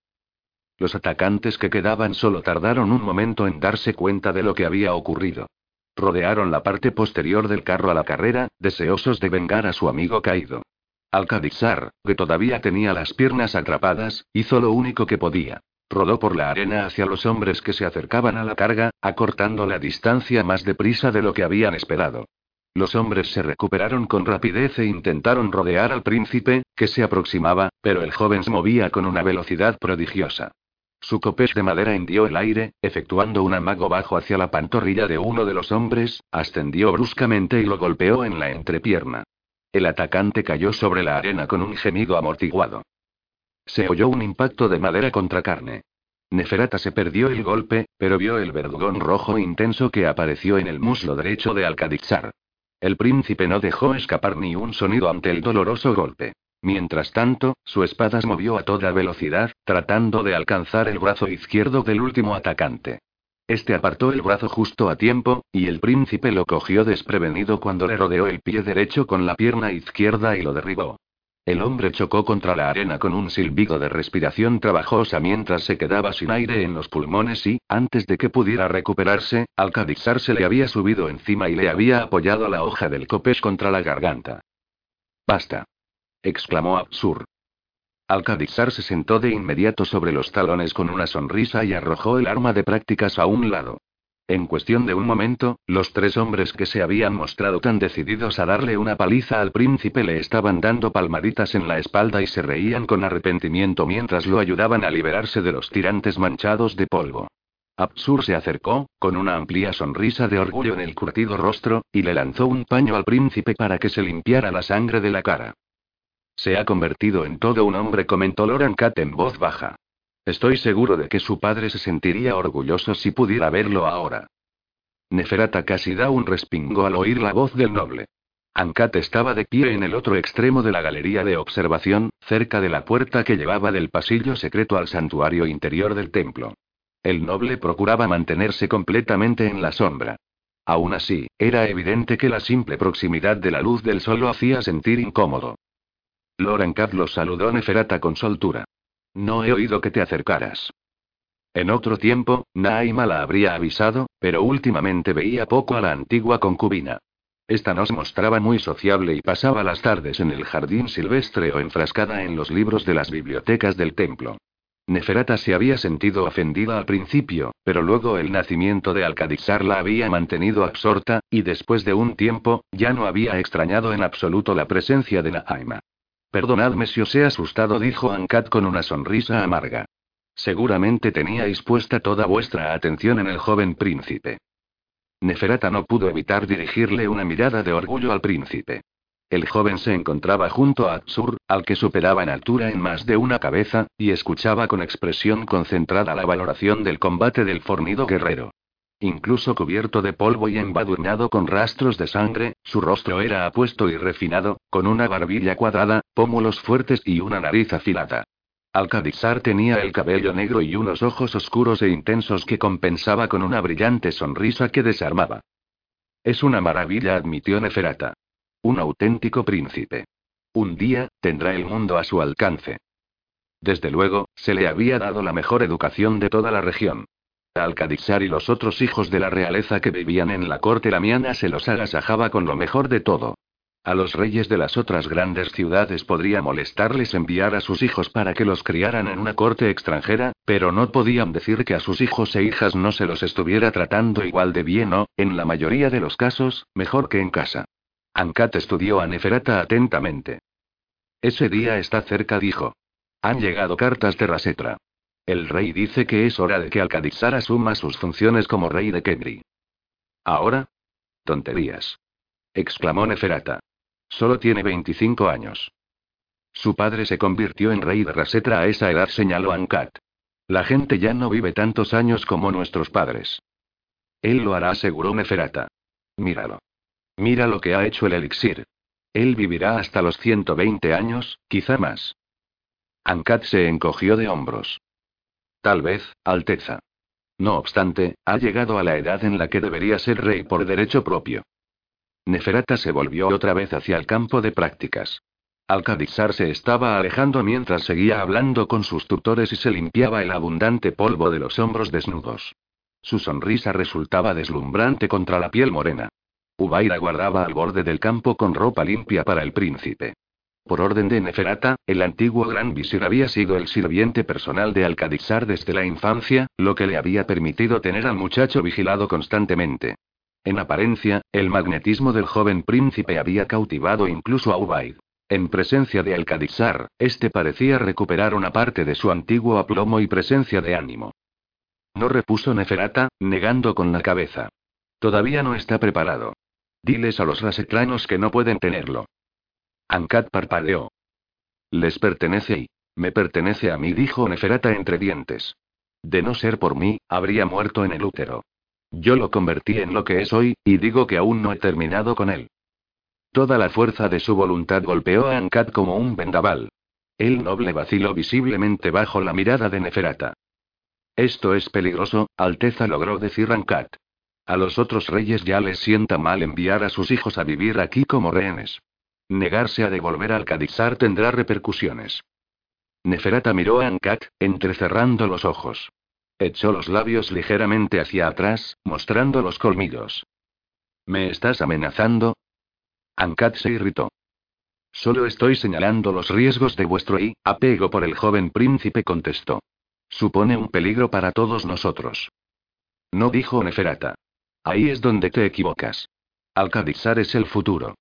Los atacantes que quedaban solo tardaron un momento en darse cuenta de lo que había ocurrido. Rodearon la parte posterior del carro a la carrera, deseosos de vengar a su amigo caído. Alcadizar, que todavía tenía las piernas atrapadas, hizo lo único que podía. Rodó por la arena hacia los hombres que se acercaban a la carga, acortando la distancia más deprisa de lo que habían esperado. Los hombres se recuperaron con rapidez e intentaron rodear al príncipe, que se aproximaba, pero el joven se movía con una velocidad prodigiosa. Su copés de madera hendió el aire, efectuando un amago bajo hacia la pantorrilla de uno de los hombres, ascendió bruscamente y lo golpeó en la entrepierna. El atacante cayó sobre la arena con un gemido amortiguado. Se oyó un impacto de madera contra carne. Neferata se perdió el golpe, pero vio el verdugón rojo intenso que apareció en el muslo derecho de Alcadixar. El príncipe no dejó escapar ni un sonido ante el doloroso golpe. Mientras tanto, su espada se movió a toda velocidad, tratando de alcanzar el brazo izquierdo del último atacante. Este apartó el brazo justo a tiempo, y el príncipe lo cogió desprevenido cuando le rodeó el pie derecho con la pierna izquierda y lo derribó. El hombre chocó contra la arena con un silbido de respiración trabajosa mientras se quedaba sin aire en los pulmones y, antes de que pudiera recuperarse, al se le había subido encima y le había apoyado la hoja del copés contra la garganta. Basta. exclamó Absur. Alcadixar se sentó de inmediato sobre los talones con una sonrisa y arrojó el arma de prácticas a un lado. En cuestión de un momento, los tres hombres que se habían mostrado tan decididos a darle una paliza al príncipe le estaban dando palmaditas en la espalda y se reían con arrepentimiento mientras lo ayudaban a liberarse de los tirantes manchados de polvo. Absur se acercó, con una amplia sonrisa de orgullo en el curtido rostro, y le lanzó un paño al príncipe para que se limpiara la sangre de la cara. Se ha convertido en todo un hombre, comentó Loran Cat en voz baja. Estoy seguro de que su padre se sentiría orgulloso si pudiera verlo ahora. Neferata casi da un respingo al oír la voz del noble. Ankat estaba de pie en el otro extremo de la galería de observación, cerca de la puerta que llevaba del pasillo secreto al santuario interior del templo. El noble procuraba mantenerse completamente en la sombra. Aún así, era evidente que la simple proximidad de la luz del sol lo hacía sentir incómodo. Loran lo saludó Neferata con soltura. No he oído que te acercaras. En otro tiempo, Naima la habría avisado, pero últimamente veía poco a la antigua concubina. Esta no se mostraba muy sociable y pasaba las tardes en el jardín silvestre o enfrascada en los libros de las bibliotecas del templo. Neferata se había sentido ofendida al principio, pero luego el nacimiento de Alcadixar la había mantenido absorta, y después de un tiempo, ya no había extrañado en absoluto la presencia de Naima. Perdonadme si os he asustado, dijo Ankat con una sonrisa amarga. Seguramente teníais puesta toda vuestra atención en el joven príncipe. Neferata no pudo evitar dirigirle una mirada de orgullo al príncipe. El joven se encontraba junto a Atsur, al que superaba en altura en más de una cabeza, y escuchaba con expresión concentrada la valoración del combate del fornido guerrero. Incluso cubierto de polvo y embadurnado con rastros de sangre, su rostro era apuesto y refinado, con una barbilla cuadrada, pómulos fuertes y una nariz afilada. Alcadizar tenía el cabello negro y unos ojos oscuros e intensos que compensaba con una brillante sonrisa que desarmaba. Es una maravilla, admitió Neferata. Un auténtico príncipe. Un día, tendrá el mundo a su alcance. Desde luego, se le había dado la mejor educación de toda la región. Alcadixar y los otros hijos de la realeza que vivían en la corte lamiana se los agasajaba con lo mejor de todo. A los reyes de las otras grandes ciudades podría molestarles enviar a sus hijos para que los criaran en una corte extranjera, pero no podían decir que a sus hijos e hijas no se los estuviera tratando igual de bien o, en la mayoría de los casos, mejor que en casa. Ankat estudió a Neferata atentamente. Ese día está cerca, dijo. Han llegado cartas de Rasetra. El rey dice que es hora de que Alcadixar asuma sus funciones como rey de Kebri. ¿Ahora? Tonterías. exclamó Neferata. Solo tiene 25 años. Su padre se convirtió en rey de Rasetra a esa edad, señaló Ankat. La gente ya no vive tantos años como nuestros padres. Él lo hará, aseguró Neferata. Míralo. Mira lo que ha hecho el elixir. Él vivirá hasta los 120 años, quizá más. Ankat se encogió de hombros. Tal vez, Alteza. No obstante, ha llegado a la edad en la que debería ser rey por derecho propio. Neferata se volvió otra vez hacia el campo de prácticas. Alcadixar se estaba alejando mientras seguía hablando con sus tutores y se limpiaba el abundante polvo de los hombros desnudos. Su sonrisa resultaba deslumbrante contra la piel morena. Ubaira guardaba al borde del campo con ropa limpia para el príncipe. Por orden de Neferata, el antiguo gran visir había sido el sirviente personal de Alcadixar desde la infancia, lo que le había permitido tener al muchacho vigilado constantemente. En apariencia, el magnetismo del joven príncipe había cautivado incluso a Ubaid. En presencia de Alcadixar, este parecía recuperar una parte de su antiguo aplomo y presencia de ánimo. No repuso Neferata, negando con la cabeza. Todavía no está preparado. Diles a los rasetranos que no pueden tenerlo. Ankat parpadeó. Les pertenece y. Me pertenece a mí, dijo Neferata entre dientes. De no ser por mí, habría muerto en el útero. Yo lo convertí en lo que es hoy, y digo que aún no he terminado con él. Toda la fuerza de su voluntad golpeó a Ankat como un vendaval. El noble vaciló visiblemente bajo la mirada de Neferata. Esto es peligroso, Alteza logró decir Ankat. A los otros reyes ya les sienta mal enviar a sus hijos a vivir aquí como rehenes. Negarse a devolver al Cadixar tendrá repercusiones. Neferata miró a Ankat, entrecerrando los ojos. Echó los labios ligeramente hacia atrás, mostrando los colmillos. ¿Me estás amenazando? Ankat se irritó. Solo estoy señalando los riesgos de vuestro y, apego por el joven príncipe contestó. Supone un peligro para todos nosotros. No dijo Neferata. Ahí es donde te equivocas. Alcadizar es el futuro.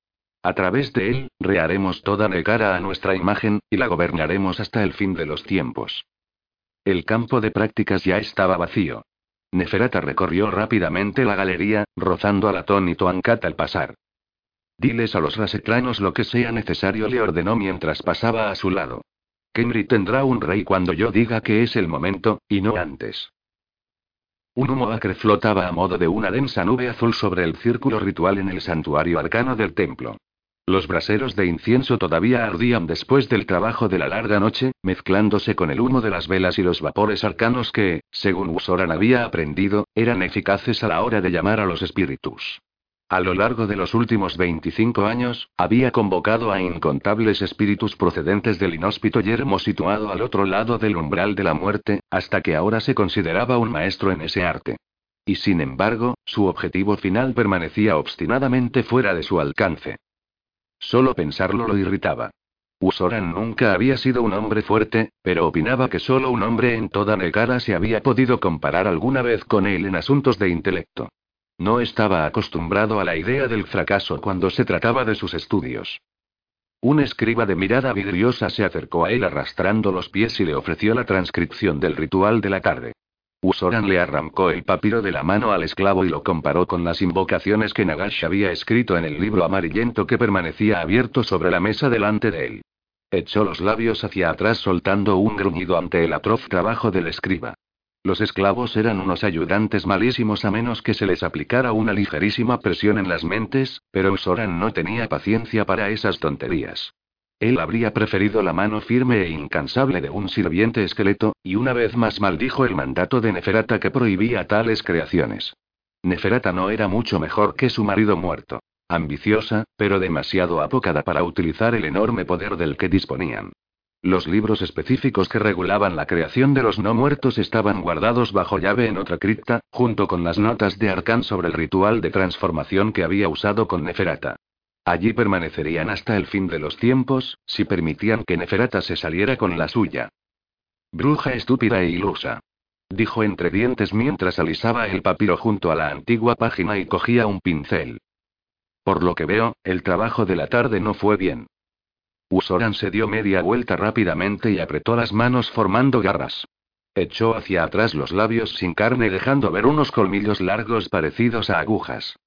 A través de él, reharemos toda Negara a nuestra imagen, y la gobernaremos hasta el fin de los tiempos. El campo de prácticas ya estaba vacío. Neferata recorrió rápidamente la galería, rozando al atónito Ankat al pasar. Diles a los rasetranos lo que sea necesario, le ordenó mientras pasaba a su lado. Kenry tendrá un rey cuando yo diga que es el momento, y no antes. Un humo acre flotaba a modo de una densa nube azul sobre el círculo ritual en el santuario arcano del templo. Los braseros de incienso todavía ardían después del trabajo de la larga noche, mezclándose con el humo de las velas y los vapores arcanos que, según Usoran había aprendido, eran eficaces a la hora de llamar a los espíritus. A lo largo de los últimos 25 años, había convocado a incontables espíritus procedentes del inhóspito yermo situado al otro lado del umbral de la muerte, hasta que ahora se consideraba un maestro en ese arte. Y sin embargo, su objetivo final permanecía obstinadamente fuera de su alcance. Solo pensarlo lo irritaba. Usoran nunca había sido un hombre fuerte, pero opinaba que solo un hombre en toda Negara se había podido comparar alguna vez con él en asuntos de intelecto. No estaba acostumbrado a la idea del fracaso cuando se trataba de sus estudios. Un escriba de mirada vidriosa se acercó a él arrastrando los pies y le ofreció la transcripción del ritual de la tarde. Usoran le arrancó el papiro de la mano al esclavo y lo comparó con las invocaciones que Nagash había escrito en el libro amarillento que permanecía abierto sobre la mesa delante de él. Echó los labios hacia atrás soltando un gruñido ante el atroz trabajo del escriba. Los esclavos eran unos ayudantes malísimos a menos que se les aplicara una ligerísima presión en las mentes, pero Usoran no tenía paciencia para esas tonterías. Él habría preferido la mano firme e incansable de un sirviente esqueleto, y una vez más maldijo el mandato de Neferata que prohibía tales creaciones. Neferata no era mucho mejor que su marido muerto. Ambiciosa, pero demasiado apocada para utilizar el enorme poder del que disponían. Los libros específicos que regulaban la creación de los no muertos estaban guardados bajo llave en otra cripta, junto con las notas de Arkan sobre el ritual de transformación que había usado con Neferata. Allí permanecerían hasta el fin de los tiempos, si permitían que Neferata se saliera con la suya. Bruja estúpida e ilusa. Dijo entre dientes mientras alisaba el papiro junto a la antigua página y cogía un pincel. Por lo que veo, el trabajo de la tarde no fue bien. Usoran se dio media vuelta rápidamente y apretó las manos formando garras. Echó hacia atrás los labios sin carne dejando ver unos colmillos largos parecidos a agujas.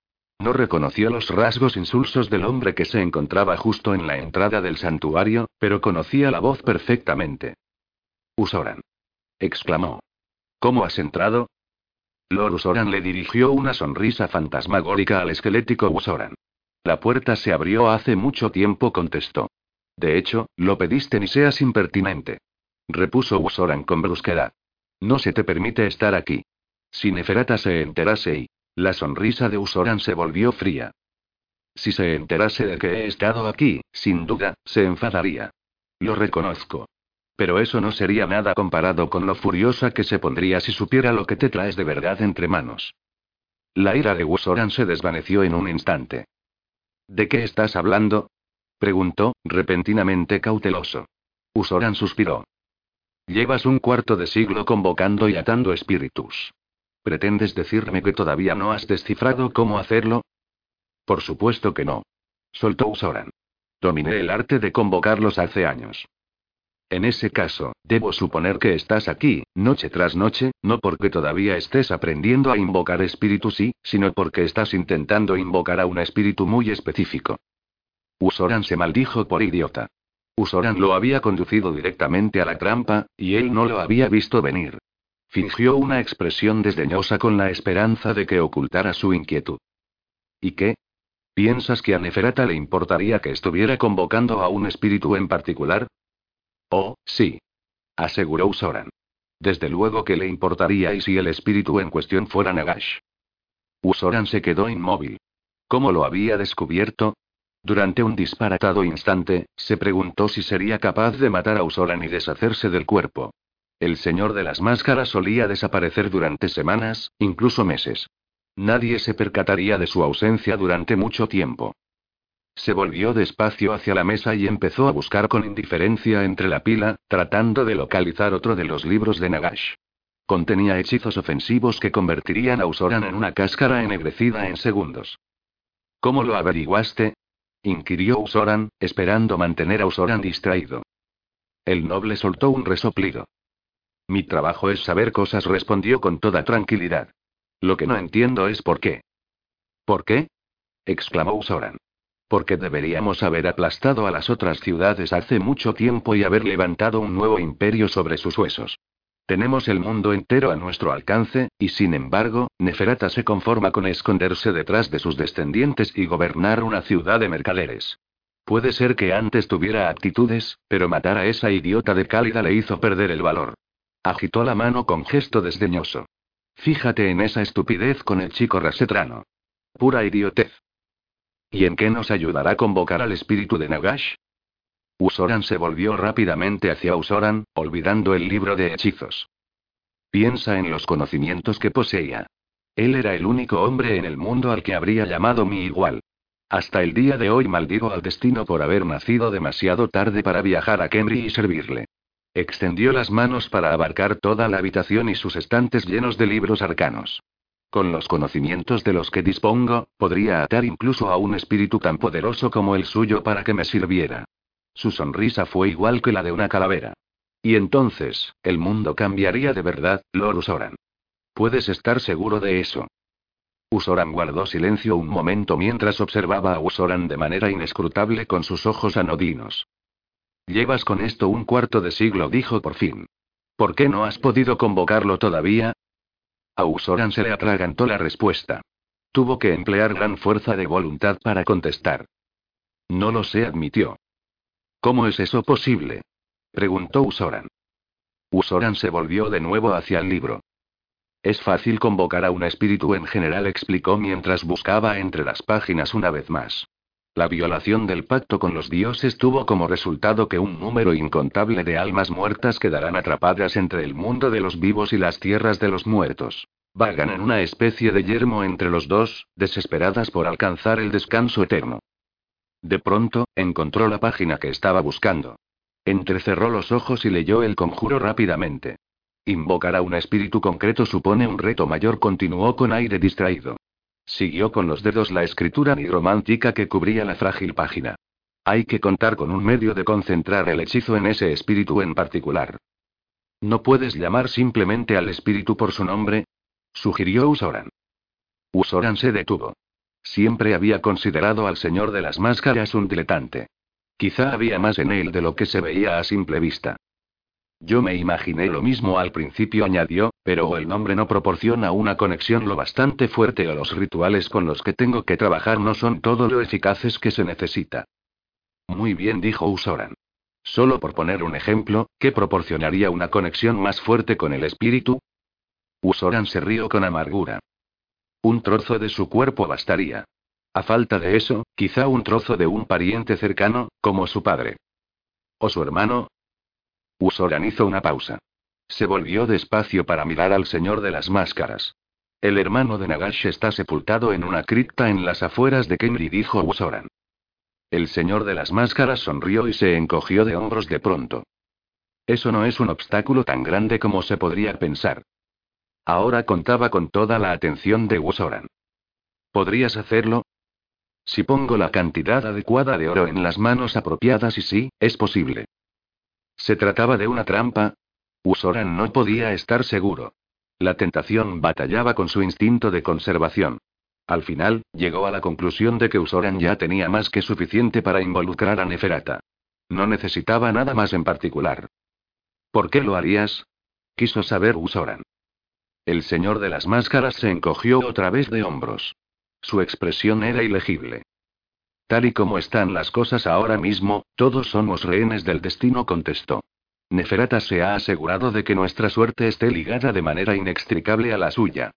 No reconoció los rasgos insulsos del hombre que se encontraba justo en la entrada del santuario, pero conocía la voz perfectamente. Usoran. exclamó. ¿Cómo has entrado? Lord Usoran le dirigió una sonrisa fantasmagórica al esquelético Usoran. La puerta se abrió hace mucho tiempo, contestó. De hecho, lo pediste ni seas impertinente. Repuso Usoran con brusquedad. No se te permite estar aquí. Si Neferata se enterase y... La sonrisa de Usoran se volvió fría. Si se enterase de que he estado aquí, sin duda, se enfadaría. Lo reconozco. Pero eso no sería nada comparado con lo furiosa que se pondría si supiera lo que te traes de verdad entre manos. La ira de Usoran se desvaneció en un instante. ¿De qué estás hablando? Preguntó, repentinamente cauteloso. Usoran suspiró. Llevas un cuarto de siglo convocando y atando espíritus. ¿Pretendes decirme que todavía no has descifrado cómo hacerlo? Por supuesto que no. Soltó Usoran. Dominé el arte de convocarlos hace años. En ese caso, debo suponer que estás aquí, noche tras noche, no porque todavía estés aprendiendo a invocar espíritus sí, sino porque estás intentando invocar a un espíritu muy específico. Usoran se maldijo por idiota. Usoran lo había conducido directamente a la trampa, y él no lo había visto venir. Fingió una expresión desdeñosa con la esperanza de que ocultara su inquietud. ¿Y qué? ¿Piensas que a Neferata le importaría que estuviera convocando a un espíritu en particular? Oh, sí. Aseguró Usoran. Desde luego que le importaría y si el espíritu en cuestión fuera Nagash. Usoran se quedó inmóvil. ¿Cómo lo había descubierto? Durante un disparatado instante, se preguntó si sería capaz de matar a Usoran y deshacerse del cuerpo. El señor de las máscaras solía desaparecer durante semanas, incluso meses. Nadie se percataría de su ausencia durante mucho tiempo. Se volvió despacio hacia la mesa y empezó a buscar con indiferencia entre la pila, tratando de localizar otro de los libros de Nagash. Contenía hechizos ofensivos que convertirían a Usoran en una cáscara ennegrecida en segundos. ¿Cómo lo averiguaste? inquirió Usoran, esperando mantener a Usoran distraído. El noble soltó un resoplido. Mi trabajo es saber cosas, respondió con toda tranquilidad. Lo que no entiendo es por qué. ¿Por qué? exclamó Usoran. Porque deberíamos haber aplastado a las otras ciudades hace mucho tiempo y haber levantado un nuevo imperio sobre sus huesos. Tenemos el mundo entero a nuestro alcance, y sin embargo, Neferata se conforma con esconderse detrás de sus descendientes y gobernar una ciudad de mercaderes. Puede ser que antes tuviera actitudes, pero matar a esa idiota de Cálida le hizo perder el valor. Agitó la mano con gesto desdeñoso. Fíjate en esa estupidez con el chico rasetrano. Pura idiotez. ¿Y en qué nos ayudará convocar al espíritu de Nagash? Usoran se volvió rápidamente hacia Usoran, olvidando el libro de hechizos. Piensa en los conocimientos que poseía. Él era el único hombre en el mundo al que habría llamado mi igual. Hasta el día de hoy maldigo al destino por haber nacido demasiado tarde para viajar a Kemri y servirle. Extendió las manos para abarcar toda la habitación y sus estantes llenos de libros arcanos. Con los conocimientos de los que dispongo, podría atar incluso a un espíritu tan poderoso como el suyo para que me sirviera. Su sonrisa fue igual que la de una calavera. Y entonces, el mundo cambiaría de verdad, Lord Usoran. Puedes estar seguro de eso. Usoran guardó silencio un momento mientras observaba a Usoran de manera inescrutable con sus ojos anodinos. Llevas con esto un cuarto de siglo, dijo por fin. ¿Por qué no has podido convocarlo todavía? A Usoran se le atragantó la respuesta. Tuvo que emplear gran fuerza de voluntad para contestar. No lo sé, admitió. ¿Cómo es eso posible? preguntó Usoran. Usoran se volvió de nuevo hacia el libro. Es fácil convocar a un espíritu en general, explicó mientras buscaba entre las páginas una vez más. La violación del pacto con los dioses tuvo como resultado que un número incontable de almas muertas quedarán atrapadas entre el mundo de los vivos y las tierras de los muertos. Vagan en una especie de yermo entre los dos, desesperadas por alcanzar el descanso eterno. De pronto, encontró la página que estaba buscando. Entrecerró los ojos y leyó el conjuro rápidamente. Invocar a un espíritu concreto supone un reto mayor, continuó con aire distraído. Siguió con los dedos la escritura nigromántica que cubría la frágil página. Hay que contar con un medio de concentrar el hechizo en ese espíritu en particular. ¿No puedes llamar simplemente al espíritu por su nombre? sugirió Usoran. Usoran se detuvo. Siempre había considerado al señor de las máscaras un diletante. Quizá había más en él de lo que se veía a simple vista. Yo me imaginé lo mismo al principio, añadió, pero el nombre no proporciona una conexión lo bastante fuerte o los rituales con los que tengo que trabajar no son todo lo eficaces que se necesita. Muy bien, dijo Usoran. Solo por poner un ejemplo, ¿qué proporcionaría una conexión más fuerte con el espíritu? Usoran se rió con amargura. Un trozo de su cuerpo bastaría. A falta de eso, quizá un trozo de un pariente cercano, como su padre. O su hermano, Usoran hizo una pausa. Se volvió despacio para mirar al señor de las máscaras. El hermano de Nagash está sepultado en una cripta en las afueras de Kemri, dijo Usoran. El señor de las máscaras sonrió y se encogió de hombros de pronto. Eso no es un obstáculo tan grande como se podría pensar. Ahora contaba con toda la atención de Usoran. ¿Podrías hacerlo? Si pongo la cantidad adecuada de oro en las manos apropiadas y sí, es posible. ¿Se trataba de una trampa? Usoran no podía estar seguro. La tentación batallaba con su instinto de conservación. Al final, llegó a la conclusión de que Usoran ya tenía más que suficiente para involucrar a Neferata. No necesitaba nada más en particular. ¿Por qué lo harías? Quiso saber Usoran. El señor de las máscaras se encogió otra vez de hombros. Su expresión era ilegible. Tal y como están las cosas ahora mismo, todos somos rehenes del destino, contestó. Neferata se ha asegurado de que nuestra suerte esté ligada de manera inextricable a la suya.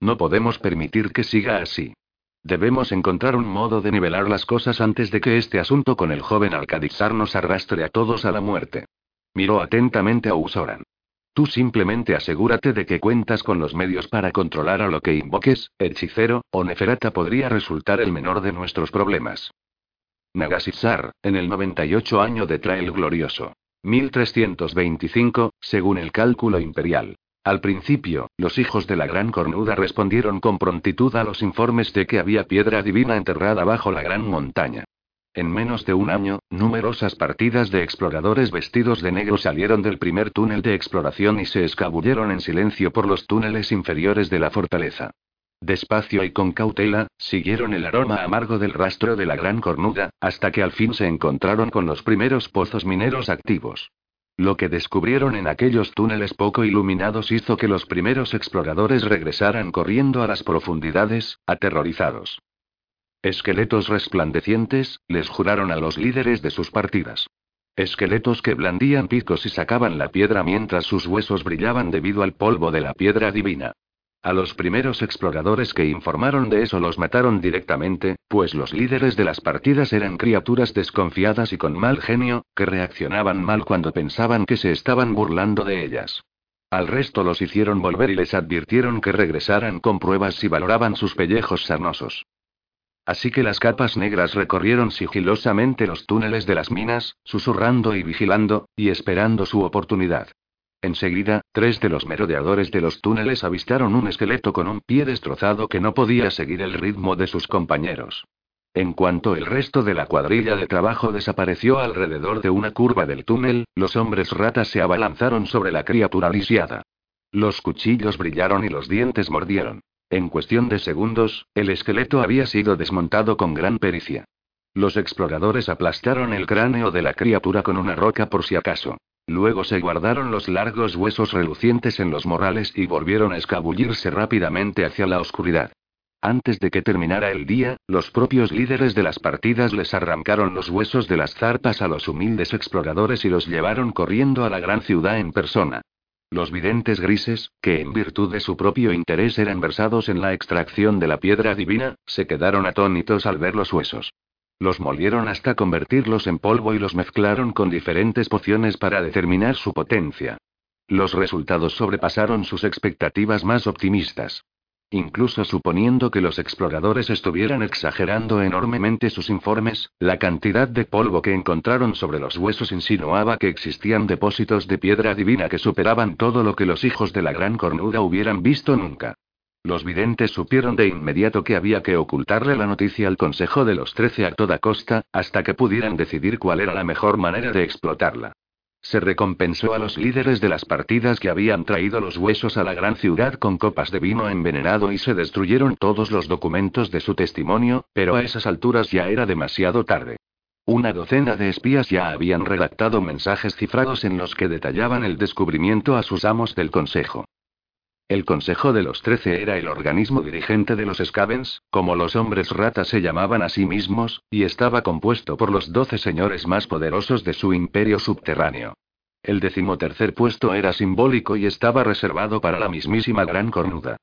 No podemos permitir que siga así. Debemos encontrar un modo de nivelar las cosas antes de que este asunto con el joven Alcadizar nos arrastre a todos a la muerte. Miró atentamente a Usoran. Tú simplemente asegúrate de que cuentas con los medios para controlar a lo que invoques, hechicero, o Neferata podría resultar el menor de nuestros problemas. Nagasizar, en el 98 año de Trael Glorioso. 1325, según el cálculo imperial. Al principio, los hijos de la Gran Cornuda respondieron con prontitud a los informes de que había piedra divina enterrada bajo la gran montaña. En menos de un año, numerosas partidas de exploradores vestidos de negro salieron del primer túnel de exploración y se escabulleron en silencio por los túneles inferiores de la fortaleza. Despacio y con cautela, siguieron el aroma amargo del rastro de la gran cornuda, hasta que al fin se encontraron con los primeros pozos mineros activos. Lo que descubrieron en aquellos túneles poco iluminados hizo que los primeros exploradores regresaran corriendo a las profundidades, aterrorizados. Esqueletos resplandecientes, les juraron a los líderes de sus partidas. Esqueletos que blandían picos y sacaban la piedra mientras sus huesos brillaban debido al polvo de la piedra divina. A los primeros exploradores que informaron de eso los mataron directamente, pues los líderes de las partidas eran criaturas desconfiadas y con mal genio, que reaccionaban mal cuando pensaban que se estaban burlando de ellas. Al resto los hicieron volver y les advirtieron que regresaran con pruebas si valoraban sus pellejos sarnosos. Así que las capas negras recorrieron sigilosamente los túneles de las minas, susurrando y vigilando, y esperando su oportunidad. Enseguida, tres de los merodeadores de los túneles avistaron un esqueleto con un pie destrozado que no podía seguir el ritmo de sus compañeros. En cuanto el resto de la cuadrilla de trabajo desapareció alrededor de una curva del túnel, los hombres ratas se abalanzaron sobre la criatura lisiada. Los cuchillos brillaron y los dientes mordieron. En cuestión de segundos, el esqueleto había sido desmontado con gran pericia. Los exploradores aplastaron el cráneo de la criatura con una roca por si acaso. Luego se guardaron los largos huesos relucientes en los morrales y volvieron a escabullirse rápidamente hacia la oscuridad. Antes de que terminara el día, los propios líderes de las partidas les arrancaron los huesos de las zarpas a los humildes exploradores y los llevaron corriendo a la gran ciudad en persona. Los videntes grises, que en virtud de su propio interés eran versados en la extracción de la piedra divina, se quedaron atónitos al ver los huesos. Los molieron hasta convertirlos en polvo y los mezclaron con diferentes pociones para determinar su potencia. Los resultados sobrepasaron sus expectativas más optimistas. Incluso suponiendo que los exploradores estuvieran exagerando enormemente sus informes, la cantidad de polvo que encontraron sobre los huesos insinuaba que existían depósitos de piedra divina que superaban todo lo que los hijos de la gran cornuda hubieran visto nunca. Los videntes supieron de inmediato que había que ocultarle la noticia al Consejo de los Trece a toda costa, hasta que pudieran decidir cuál era la mejor manera de explotarla. Se recompensó a los líderes de las partidas que habían traído los huesos a la gran ciudad con copas de vino envenenado y se destruyeron todos los documentos de su testimonio, pero a esas alturas ya era demasiado tarde. Una docena de espías ya habían redactado mensajes cifrados en los que detallaban el descubrimiento a sus amos del Consejo. El Consejo de los Trece era el organismo dirigente de los Scavens, como los hombres ratas se llamaban a sí mismos, y estaba compuesto por los doce señores más poderosos de su imperio subterráneo. El decimotercer puesto era simbólico y estaba reservado para la mismísima Gran Cornuda.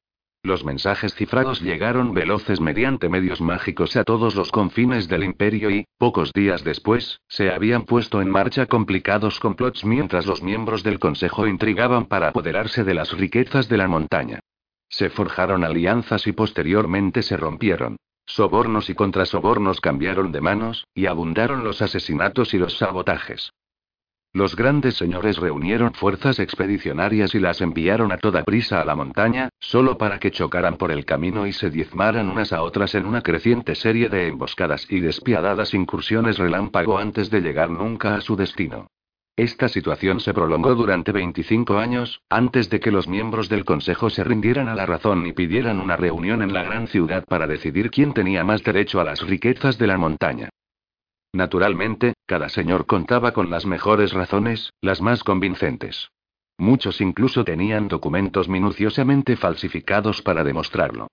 Los mensajes cifrados llegaron veloces mediante medios mágicos a todos los confines del imperio y, pocos días después, se habían puesto en marcha complicados complots mientras los miembros del Consejo intrigaban para apoderarse de las riquezas de la montaña. Se forjaron alianzas y posteriormente se rompieron. Sobornos y contrasobornos cambiaron de manos, y abundaron los asesinatos y los sabotajes. Los grandes señores reunieron fuerzas expedicionarias y las enviaron a toda prisa a la montaña, solo para que chocaran por el camino y se diezmaran unas a otras en una creciente serie de emboscadas y despiadadas incursiones relámpago antes de llegar nunca a su destino. Esta situación se prolongó durante 25 años, antes de que los miembros del Consejo se rindieran a la razón y pidieran una reunión en la gran ciudad para decidir quién tenía más derecho a las riquezas de la montaña. Naturalmente, cada señor contaba con las mejores razones, las más convincentes. Muchos incluso tenían documentos minuciosamente falsificados para demostrarlo.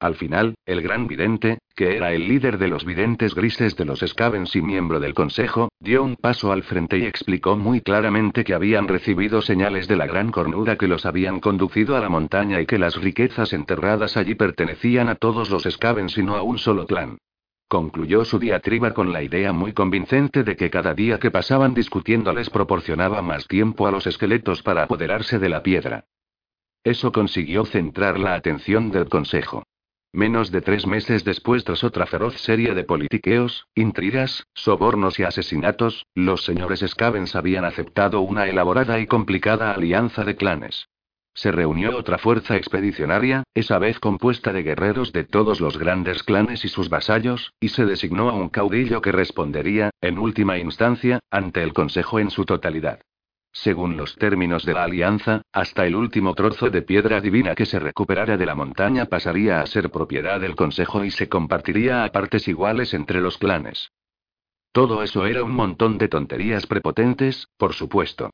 Al final, el gran vidente, que era el líder de los videntes grises de los Scavens y miembro del consejo, dio un paso al frente y explicó muy claramente que habían recibido señales de la gran cornuda que los habían conducido a la montaña y que las riquezas enterradas allí pertenecían a todos los Scavens y no a un solo clan. Concluyó su diatriba con la idea muy convincente de que cada día que pasaban discutiendo les proporcionaba más tiempo a los esqueletos para apoderarse de la piedra. Eso consiguió centrar la atención del consejo. Menos de tres meses después, tras otra feroz serie de politiqueos, intrigas, sobornos y asesinatos, los señores Scavens habían aceptado una elaborada y complicada alianza de clanes. Se reunió otra fuerza expedicionaria, esa vez compuesta de guerreros de todos los grandes clanes y sus vasallos, y se designó a un caudillo que respondería, en última instancia, ante el Consejo en su totalidad. Según los términos de la alianza, hasta el último trozo de piedra divina que se recuperara de la montaña pasaría a ser propiedad del Consejo y se compartiría a partes iguales entre los clanes. Todo eso era un montón de tonterías prepotentes, por supuesto.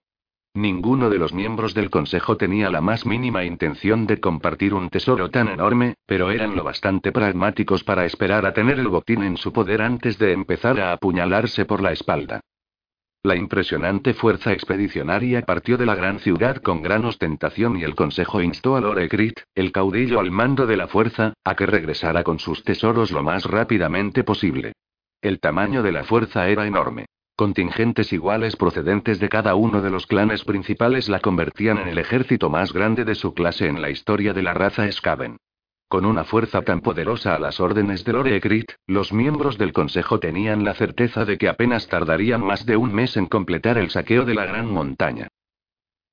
Ninguno de los miembros del Consejo tenía la más mínima intención de compartir un tesoro tan enorme, pero eran lo bastante pragmáticos para esperar a tener el botín en su poder antes de empezar a apuñalarse por la espalda. La impresionante fuerza expedicionaria partió de la gran ciudad con gran ostentación y el consejo instó a Lore el caudillo al mando de la fuerza, a que regresara con sus tesoros lo más rápidamente posible. El tamaño de la fuerza era enorme. Contingentes iguales procedentes de cada uno de los clanes principales la convertían en el ejército más grande de su clase en la historia de la raza Skaven. Con una fuerza tan poderosa a las órdenes de Lore los miembros del Consejo tenían la certeza de que apenas tardarían más de un mes en completar el saqueo de la gran montaña.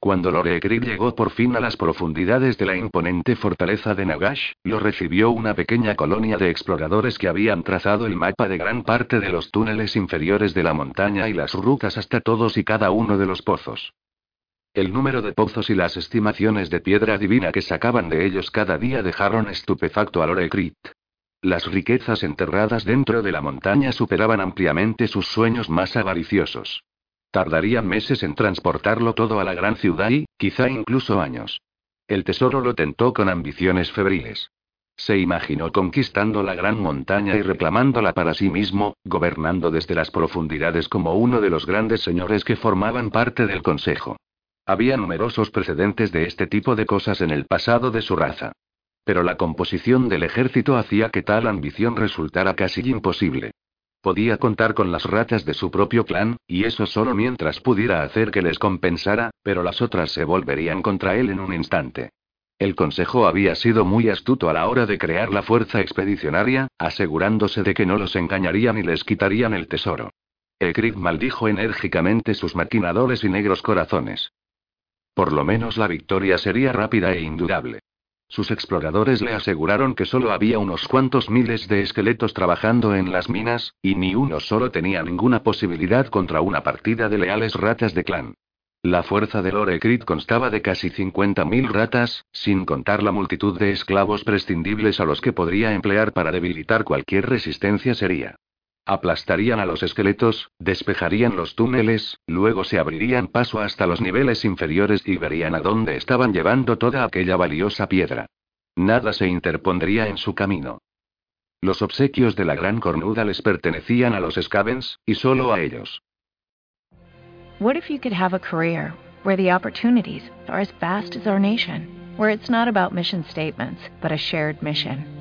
Cuando Lore llegó por fin a las profundidades de la imponente fortaleza de Nagash, lo recibió una pequeña colonia de exploradores que habían trazado el mapa de gran parte de los túneles inferiores de la montaña y las rutas hasta todos y cada uno de los pozos. El número de pozos y las estimaciones de piedra divina que sacaban de ellos cada día dejaron estupefacto a Lorecrit. Las riquezas enterradas dentro de la montaña superaban ampliamente sus sueños más avariciosos. Tardarían meses en transportarlo todo a la gran ciudad y, quizá incluso años. El tesoro lo tentó con ambiciones febriles. Se imaginó conquistando la gran montaña y reclamándola para sí mismo, gobernando desde las profundidades como uno de los grandes señores que formaban parte del consejo. Había numerosos precedentes de este tipo de cosas en el pasado de su raza. Pero la composición del ejército hacía que tal ambición resultara casi imposible. Podía contar con las ratas de su propio clan, y eso solo mientras pudiera hacer que les compensara, pero las otras se volverían contra él en un instante. El consejo había sido muy astuto a la hora de crear la fuerza expedicionaria, asegurándose de que no los engañarían y les quitarían el tesoro. Ekrik maldijo enérgicamente sus maquinadores y negros corazones. Por lo menos la victoria sería rápida e indudable. Sus exploradores le aseguraron que solo había unos cuantos miles de esqueletos trabajando en las minas, y ni uno solo tenía ninguna posibilidad contra una partida de leales ratas de clan. La fuerza de Lorecrit constaba de casi 50.000 ratas, sin contar la multitud de esclavos prescindibles a los que podría emplear para debilitar cualquier resistencia seria. Aplastarían a los esqueletos, despejarían los túneles, luego se abrirían paso hasta los niveles inferiores y verían a dónde estaban llevando toda aquella valiosa piedra. Nada se interpondría en su camino. Los obsequios de la gran cornuda les pertenecían a los Scavens, y solo a ellos. What if you could have a career where the opportunities are as vast as our nation, where it's not about mission statements, but a shared mission?